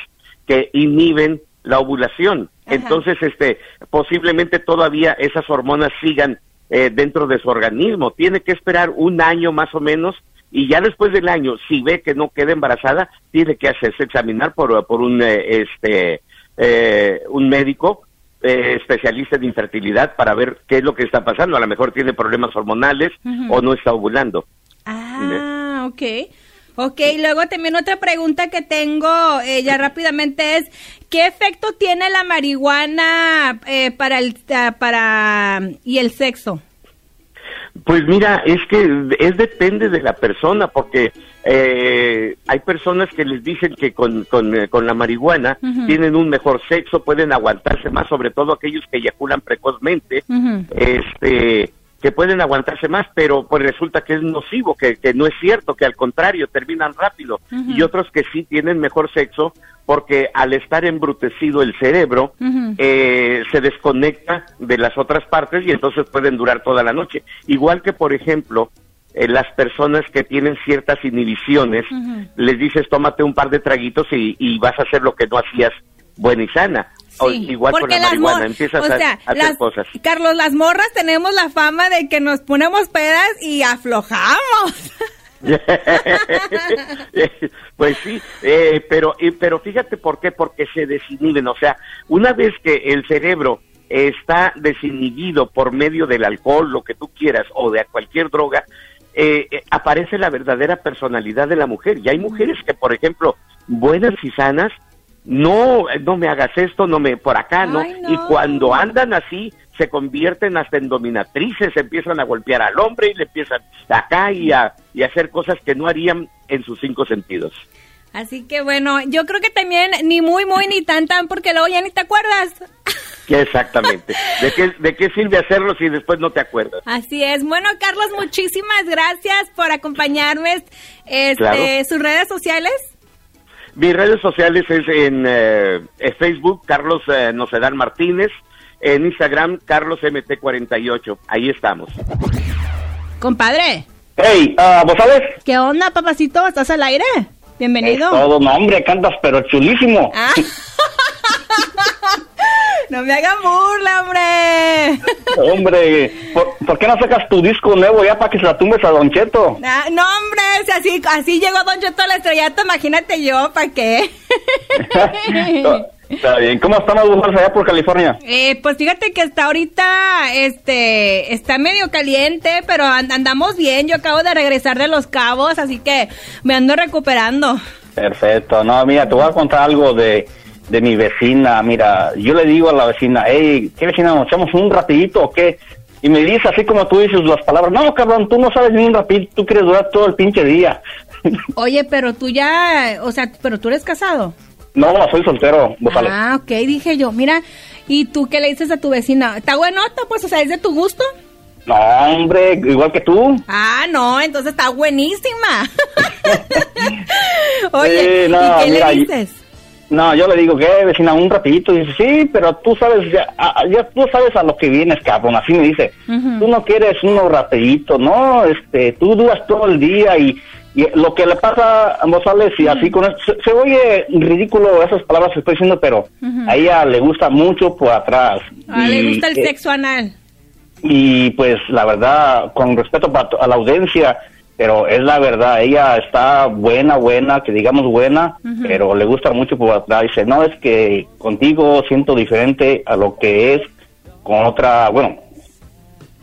que inhiben la ovulación. Ajá. Entonces, este, posiblemente todavía esas hormonas sigan eh, dentro de su organismo. Tiene que esperar un año más o menos y ya después del año, si ve que no queda embarazada, tiene que hacerse examinar por, por un, eh, este, eh, un médico eh, especialista en infertilidad para ver qué es lo que está pasando. A lo mejor tiene problemas hormonales o no está ovulando. Ah, ok. Ok, luego también otra pregunta que tengo eh, ya rápidamente es, ¿qué efecto tiene la marihuana eh, para el ah, para y el sexo? Pues mira, es que es depende de la persona, porque eh, hay personas que les dicen que con, con, eh, con la marihuana tienen un mejor sexo, pueden aguantarse más, sobre todo aquellos que eyaculan precozmente, este que pueden aguantarse más, pero pues resulta que es nocivo, que, que no es cierto, que al contrario terminan rápido, y otros que sí tienen mejor sexo, porque al estar embrutecido el cerebro, eh, se desconecta de las otras partes y entonces pueden durar toda la noche. Igual que, por ejemplo, eh, las personas que tienen ciertas inhibiciones, les dices tómate un par de traguitos y, y vas a hacer lo que no hacías buena y sana. O igual con la las marihuana, empiezas o a, sea, a hacer las- cosas. Carlos, las morras tenemos la fama de que nos ponemos pedas y aflojamos. pues sí, eh, pero, eh, pero fíjate por qué, porque se desinhiben, o sea, una vez que el cerebro está desinhibido por medio del alcohol, lo que tú quieras, o de cualquier droga, eh, eh, aparece la verdadera personalidad de la mujer. Y hay mujeres que, por ejemplo, buenas y sanas, no, eh, no me hagas esto, no me, por acá, no. Ay, no. Y cuando andan así, se convierten hasta en dominatrices, empiezan a golpear al hombre y le empiezan acá y a, y a hacer cosas que no harían en sus cinco sentidos. Así que bueno, yo creo que también ni muy, muy, ni tan, tan, porque luego ya ni te acuerdas. Exactamente. ¿De qué, ¿De qué sirve hacerlo si después no te acuerdas? Así es. Bueno, Carlos, muchísimas gracias por acompañarme. Este, Claro. sus redes sociales. Mis redes sociales es en, eh, Facebook, Carlos eh, Nocedal Martínez, en Instagram, Carlos MT48. Ahí estamos. Compadre, Hey, ah, ¿vos sabes? ¿qué onda, papacito? ¿Estás al aire? Bienvenido. Es todo, no, hombre, cantas, pero chulísimo. Ah. no me hagan burla, hombre. Hombre, ¿por, por qué no sacas tu disco nuevo ya para que se la tumbes a Don Cheto? Ah, no, hombre, si así, así llegó Don Cheto al estrellato, imagínate yo, ¿para qué? Está bien, ¿cómo estamos vos allá por California? Eh, pues fíjate que hasta ahorita, este, está medio caliente, pero and- andamos bien. Yo acabo de regresar de Los Cabos, así que me ando recuperando. Perfecto, no, mira, te voy a contar algo de, de mi vecina. Mira, yo le digo a la vecina, hey, ¿qué vecina? ¿Nos echamos un rapidito o qué? Y me dice así como tú dices las palabras, no, cabrón, tú no sabes ni un rapidito, tú quieres durar todo el pinche día. Oye, pero tú ya, o sea, pero tú eres casado. no, soy soltero, sabes. Ah, ok, dije yo, mira, ¿y tú qué le dices a tu vecina? ¿Está buenota? Pues, o sea, ¿es de tu gusto? No, hombre, igual que tú. Ah, no, entonces está buenísima. Oye, Eh, no, ¿y qué mira, le dices? No, yo le digo, ¿qué, vecina? Un rapidito. Dice, sí, pero tú sabes, ya, ya tú sabes a lo que vienes, cabrón. Así me dice. Ujú. Tú no quieres uno rapidito, no, este, tú duras todo el día y, y lo que le pasa a González y así con eso, se, se oye ridículo esas palabras que estoy diciendo, pero a ella le gusta mucho por atrás. Ah, le Y, gusta el eh, sexo anal. y pues la verdad, con respeto a la audiencia, pero es la verdad, ella está buena, buena, que digamos buena, pero le gusta mucho por atrás. Dice, no, es que contigo siento diferente a lo que es con otra, bueno,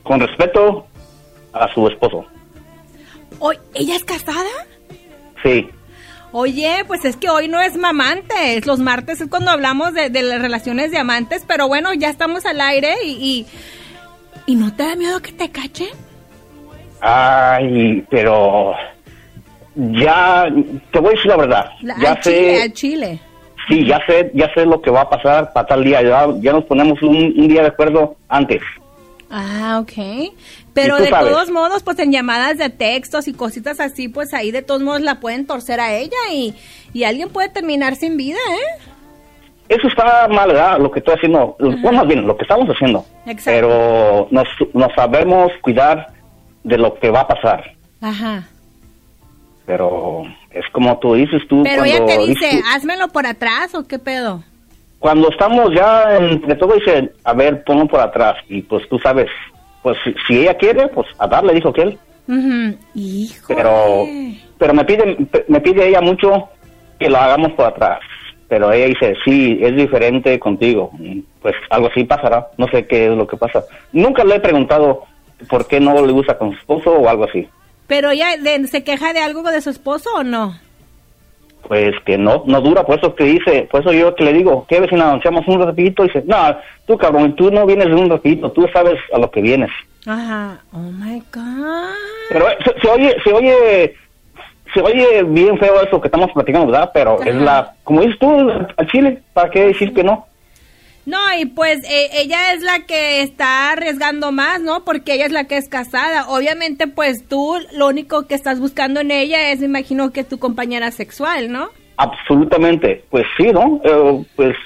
con respeto a su esposo. Oye, ¿ella es casada? Sí. Oye, pues es que hoy no es mamantes. Los martes es cuando hablamos de, de las relaciones de amantes, pero bueno, ya estamos al aire y, y, ¿y no te da miedo que te cachen? Ay, pero ya, te voy a decir la verdad. Ya chile, sé, chile. sí, ya sé, ya sé lo que va a pasar para tal día. Ya, ya nos ponemos un, un día de acuerdo antes. Ah, ok. Pero de sabes. todos modos, pues en llamadas de textos y cositas así, pues ahí de todos modos la pueden torcer a ella y, y alguien puede terminar sin vida, ¿eh? Eso está mal, ¿verdad? Lo que estoy haciendo. Bueno, más bien, lo que estamos haciendo. Exacto. Pero nos, nos sabemos cuidar de lo que va a pasar. Ajá. Pero es como tú dices tú. Pero ella te dice, dices- házmelo por atrás o qué pedo. cuando estamos ya entre todo dice, a ver, ponlo por atrás. Y pues tú sabes, pues si, si ella quiere, pues a darle, dijo que él. Hijo. Pero, pero me pide, me pide ella mucho que lo hagamos por atrás. Pero ella dice, sí, es diferente contigo. Y, Pues algo así pasará. No sé qué es lo que pasa. Nunca le he preguntado por qué no le gusta con su esposo o algo así. Pero ella de- se queja de algo de su esposo o no? Pues que no, no dura, por eso que dice, por eso yo que le digo, ¿qué vecina? Echamos un ratito y dice, no, tú cabrón, tú no vienes de un ratito, tú sabes a lo que vienes. Ajá. Oh my God. Pero se, se oye, se oye, se oye bien feo eso que estamos platicando, ¿verdad? Pero es la, como dices tú, al chile, ¿para qué decir que no? No, y pues eh, ella es la que está arriesgando más, ¿no? Porque ella es la que es casada. Obviamente, pues tú lo único que estás buscando en ella es, me imagino, que tu compañera sexual, ¿no? Absolutamente, pues sí, ¿no? Eh, pues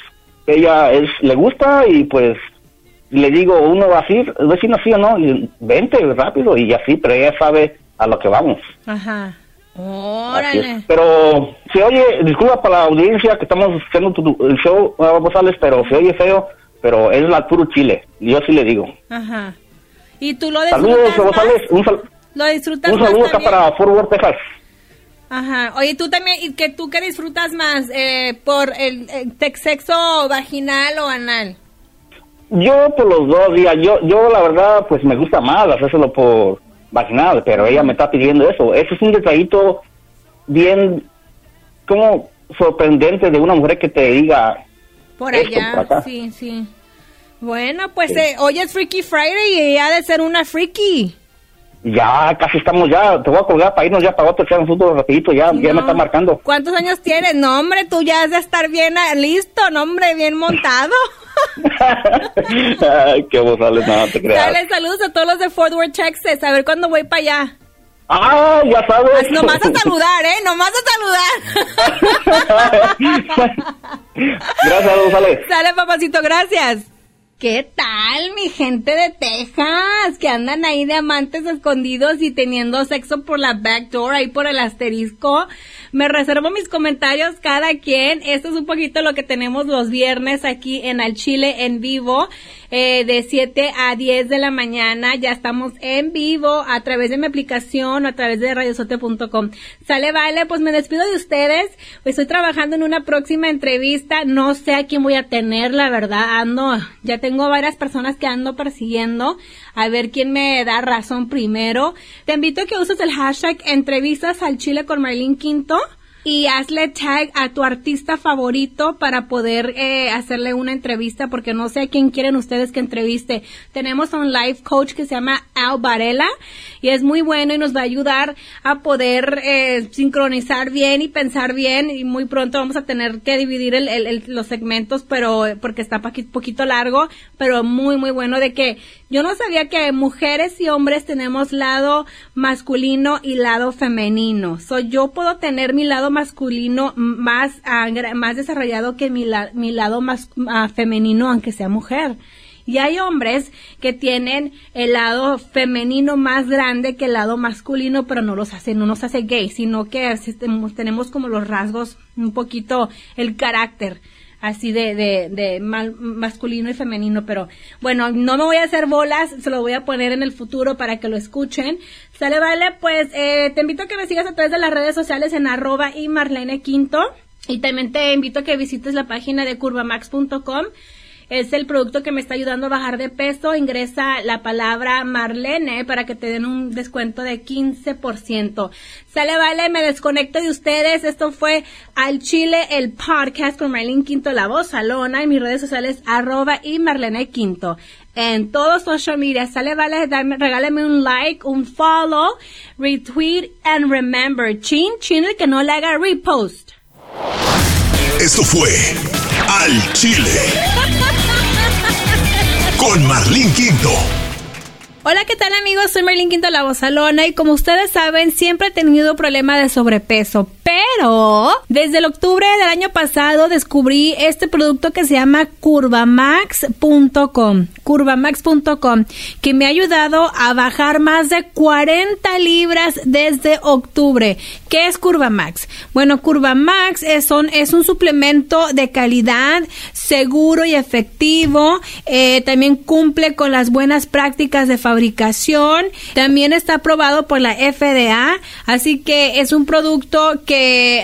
ella es, le gusta y pues le digo, uno va así, vecino sí o no, y vente rápido y así, pero ella sabe a lo que vamos. Ajá. Órale. Pero se oye, disculpa para la audiencia que estamos haciendo tu- el show, González, pero se oye feo, pero es la puro chile. Yo sí le digo. Ajá. ¿Y tú lo Saludos, disfrutas más? González. Un, sal- ¿Lo disfrutas un saludo acá para Fort Worth, Texas. Ajá. Oye, tú también, ¿y que tú qué disfrutas más? Eh, ¿Por el, el sexo vaginal o anal? Yo por los dos días, yo, yo la verdad, pues me gusta más hacérselo por vaginal, pero ella me está pidiendo eso. Ese es un detallito bien, como sorprendente de una mujer que te diga, Por Esto, allá, por acá. sí, sí. Bueno, pues eh, hoy es Freaky Friday y ella ha de ser una freaky. ya casi estamos ya, te voy a colgar para irnos ya para otro, echar un fútbol rapidito, ya, ya No. me está marcando. ¿Cuántos años tienes? No, hombre, tú ya has de estar bien ah, listo, no, hombre, bien montado. Qué González, no te creas. Dale saludos a todos los de Fort Worth, Texas. A ver cuándo voy para allá. Ah, ya sabes. Nomás a saludar, ¿eh? Nomás a saludar. Gracias, González. Sale, papacito, gracias. ¿Qué tal, mi gente de Texas? Que andan ahí de amantes escondidos y teniendo sexo por la backdoor, ahí por el asterisco. Me reservo mis comentarios cada quien. Esto es un poquito lo que tenemos los viernes aquí en Al Chile en vivo, eh, de 7 a 10 de la mañana. Ya estamos en vivo a través de mi aplicación o a través de radiosote.com. Sale, vale, pues me despido de ustedes. Estoy trabajando en una próxima entrevista. No sé a quién voy a tener, la verdad. Ando, ya tengo varias personas que ando persiguiendo. A ver quién me da razón primero. Te invito a que uses el hashtag entrevistas al chile con Marlene Quinto y hazle tag a tu artista favorito para poder eh, hacerle una entrevista porque no sé a quién quieren ustedes que entreviste. Tenemos a un life coach que se llama Al Varela y es muy bueno y nos va a ayudar a poder eh, sincronizar bien y pensar bien y muy pronto vamos a tener que dividir el, el- los segmentos pero porque está poquito largo pero muy muy bueno de que yo no sabía que mujeres y hombres tenemos lado masculino y lado femenino. So, yo puedo tener mi lado masculino más, más desarrollado que mi, la- mi lado más ah, femenino, aunque sea mujer. Y hay hombres que tienen el lado femenino más grande que el lado masculino, pero no los hace, no nos hace gay, sino que tenemos como los rasgos, un poquito el carácter así de, de, de masculino y femenino, pero bueno, no me voy a hacer bolas, se lo voy a poner en el futuro para que lo escuchen. Sale, vale, pues eh, te invito a que me sigas a través de las redes sociales en arroba y Marlene Quinto. Y también te invito a que visites la página de curvamax.com. Es el producto que me está ayudando a bajar de peso. Ingresa la palabra Marlene para que te den un descuento de 15%. Sale, vale, me desconecto de ustedes. Esto fue Al Chile, el podcast con Marlene Quinto, la voz salona. En mis redes sociales, arroba y Marlene Quinto. En todos social media, sale, vale, dame, regálame un like, un follow, retweet, and remember, chin, chin, el que no le haga repost. Esto fue Al Chile con Marlene Quinto. Hola, ¿qué tal amigos? Soy Merlin Quinto La Bozalona y como ustedes saben, siempre he tenido problemas de sobrepeso, pero desde el octubre del año pasado descubrí este producto que se llama curvamax.com, curvamax.com, que me ha ayudado a bajar más de 40 libras desde octubre. ¿Qué es Curvamax? Bueno, Curvamax es un, es un suplemento de calidad, seguro y efectivo, eh, también cumple con las buenas prácticas de fabricación. También está aprobado por la FDA, así que es un producto que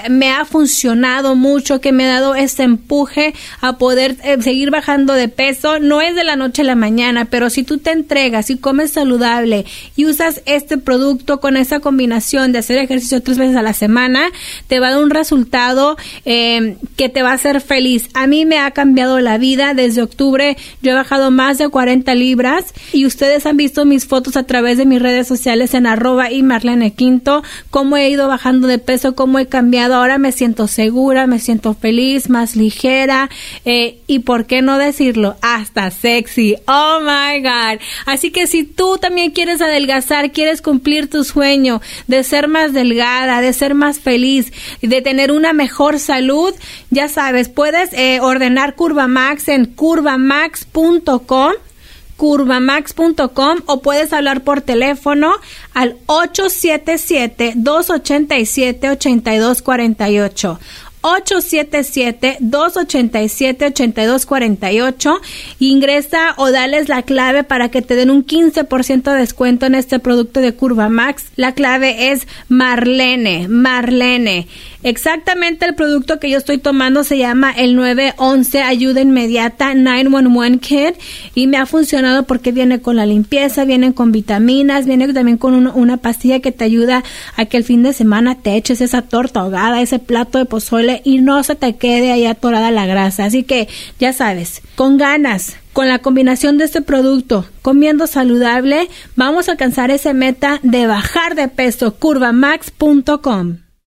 me ha funcionado mucho, que me ha dado este empuje a poder eh, seguir bajando de peso. No es de la noche a la mañana, pero si tú te entregas y comes saludable y usas este producto con esa combinación de hacer ejercicio tres veces a la semana, te va a dar un resultado eh, que te va a hacer feliz. A mí me ha cambiado la vida. Desde octubre yo he bajado más de 40 libras y ustedes han visto mis fotos a través de mis redes sociales en arroba y Marlene Quinto, cómo he ido bajando de peso, cómo he cambiado. Ahora me siento segura, me siento feliz, más ligera eh, y por qué no decirlo, hasta sexy. Oh my God. Así que si tú también quieres adelgazar, quieres cumplir tu sueño de ser más delgada, de ser más feliz, de tener una mejor salud, ya sabes, puedes eh, ordenar Curva Max en curvamax.com curvamax.com o puedes hablar por teléfono al 877-287-8248. 877-287-8248. Ingresa o dales la clave para que te den un 15% de descuento en este producto de Curva Max. La clave es Marlene, Marlene. Exactamente el producto que yo estoy tomando se llama el 911 Ayuda Inmediata 911 Kit y me ha funcionado porque viene con la limpieza, viene con vitaminas, viene también con una pastilla que te ayuda a que el fin de semana te eches esa torta ahogada, ese plato de pozole y no se te quede ahí atorada la grasa. Así que ya sabes, con ganas, con la combinación de este producto, comiendo saludable, vamos a alcanzar esa meta de bajar de peso, curvamax.com.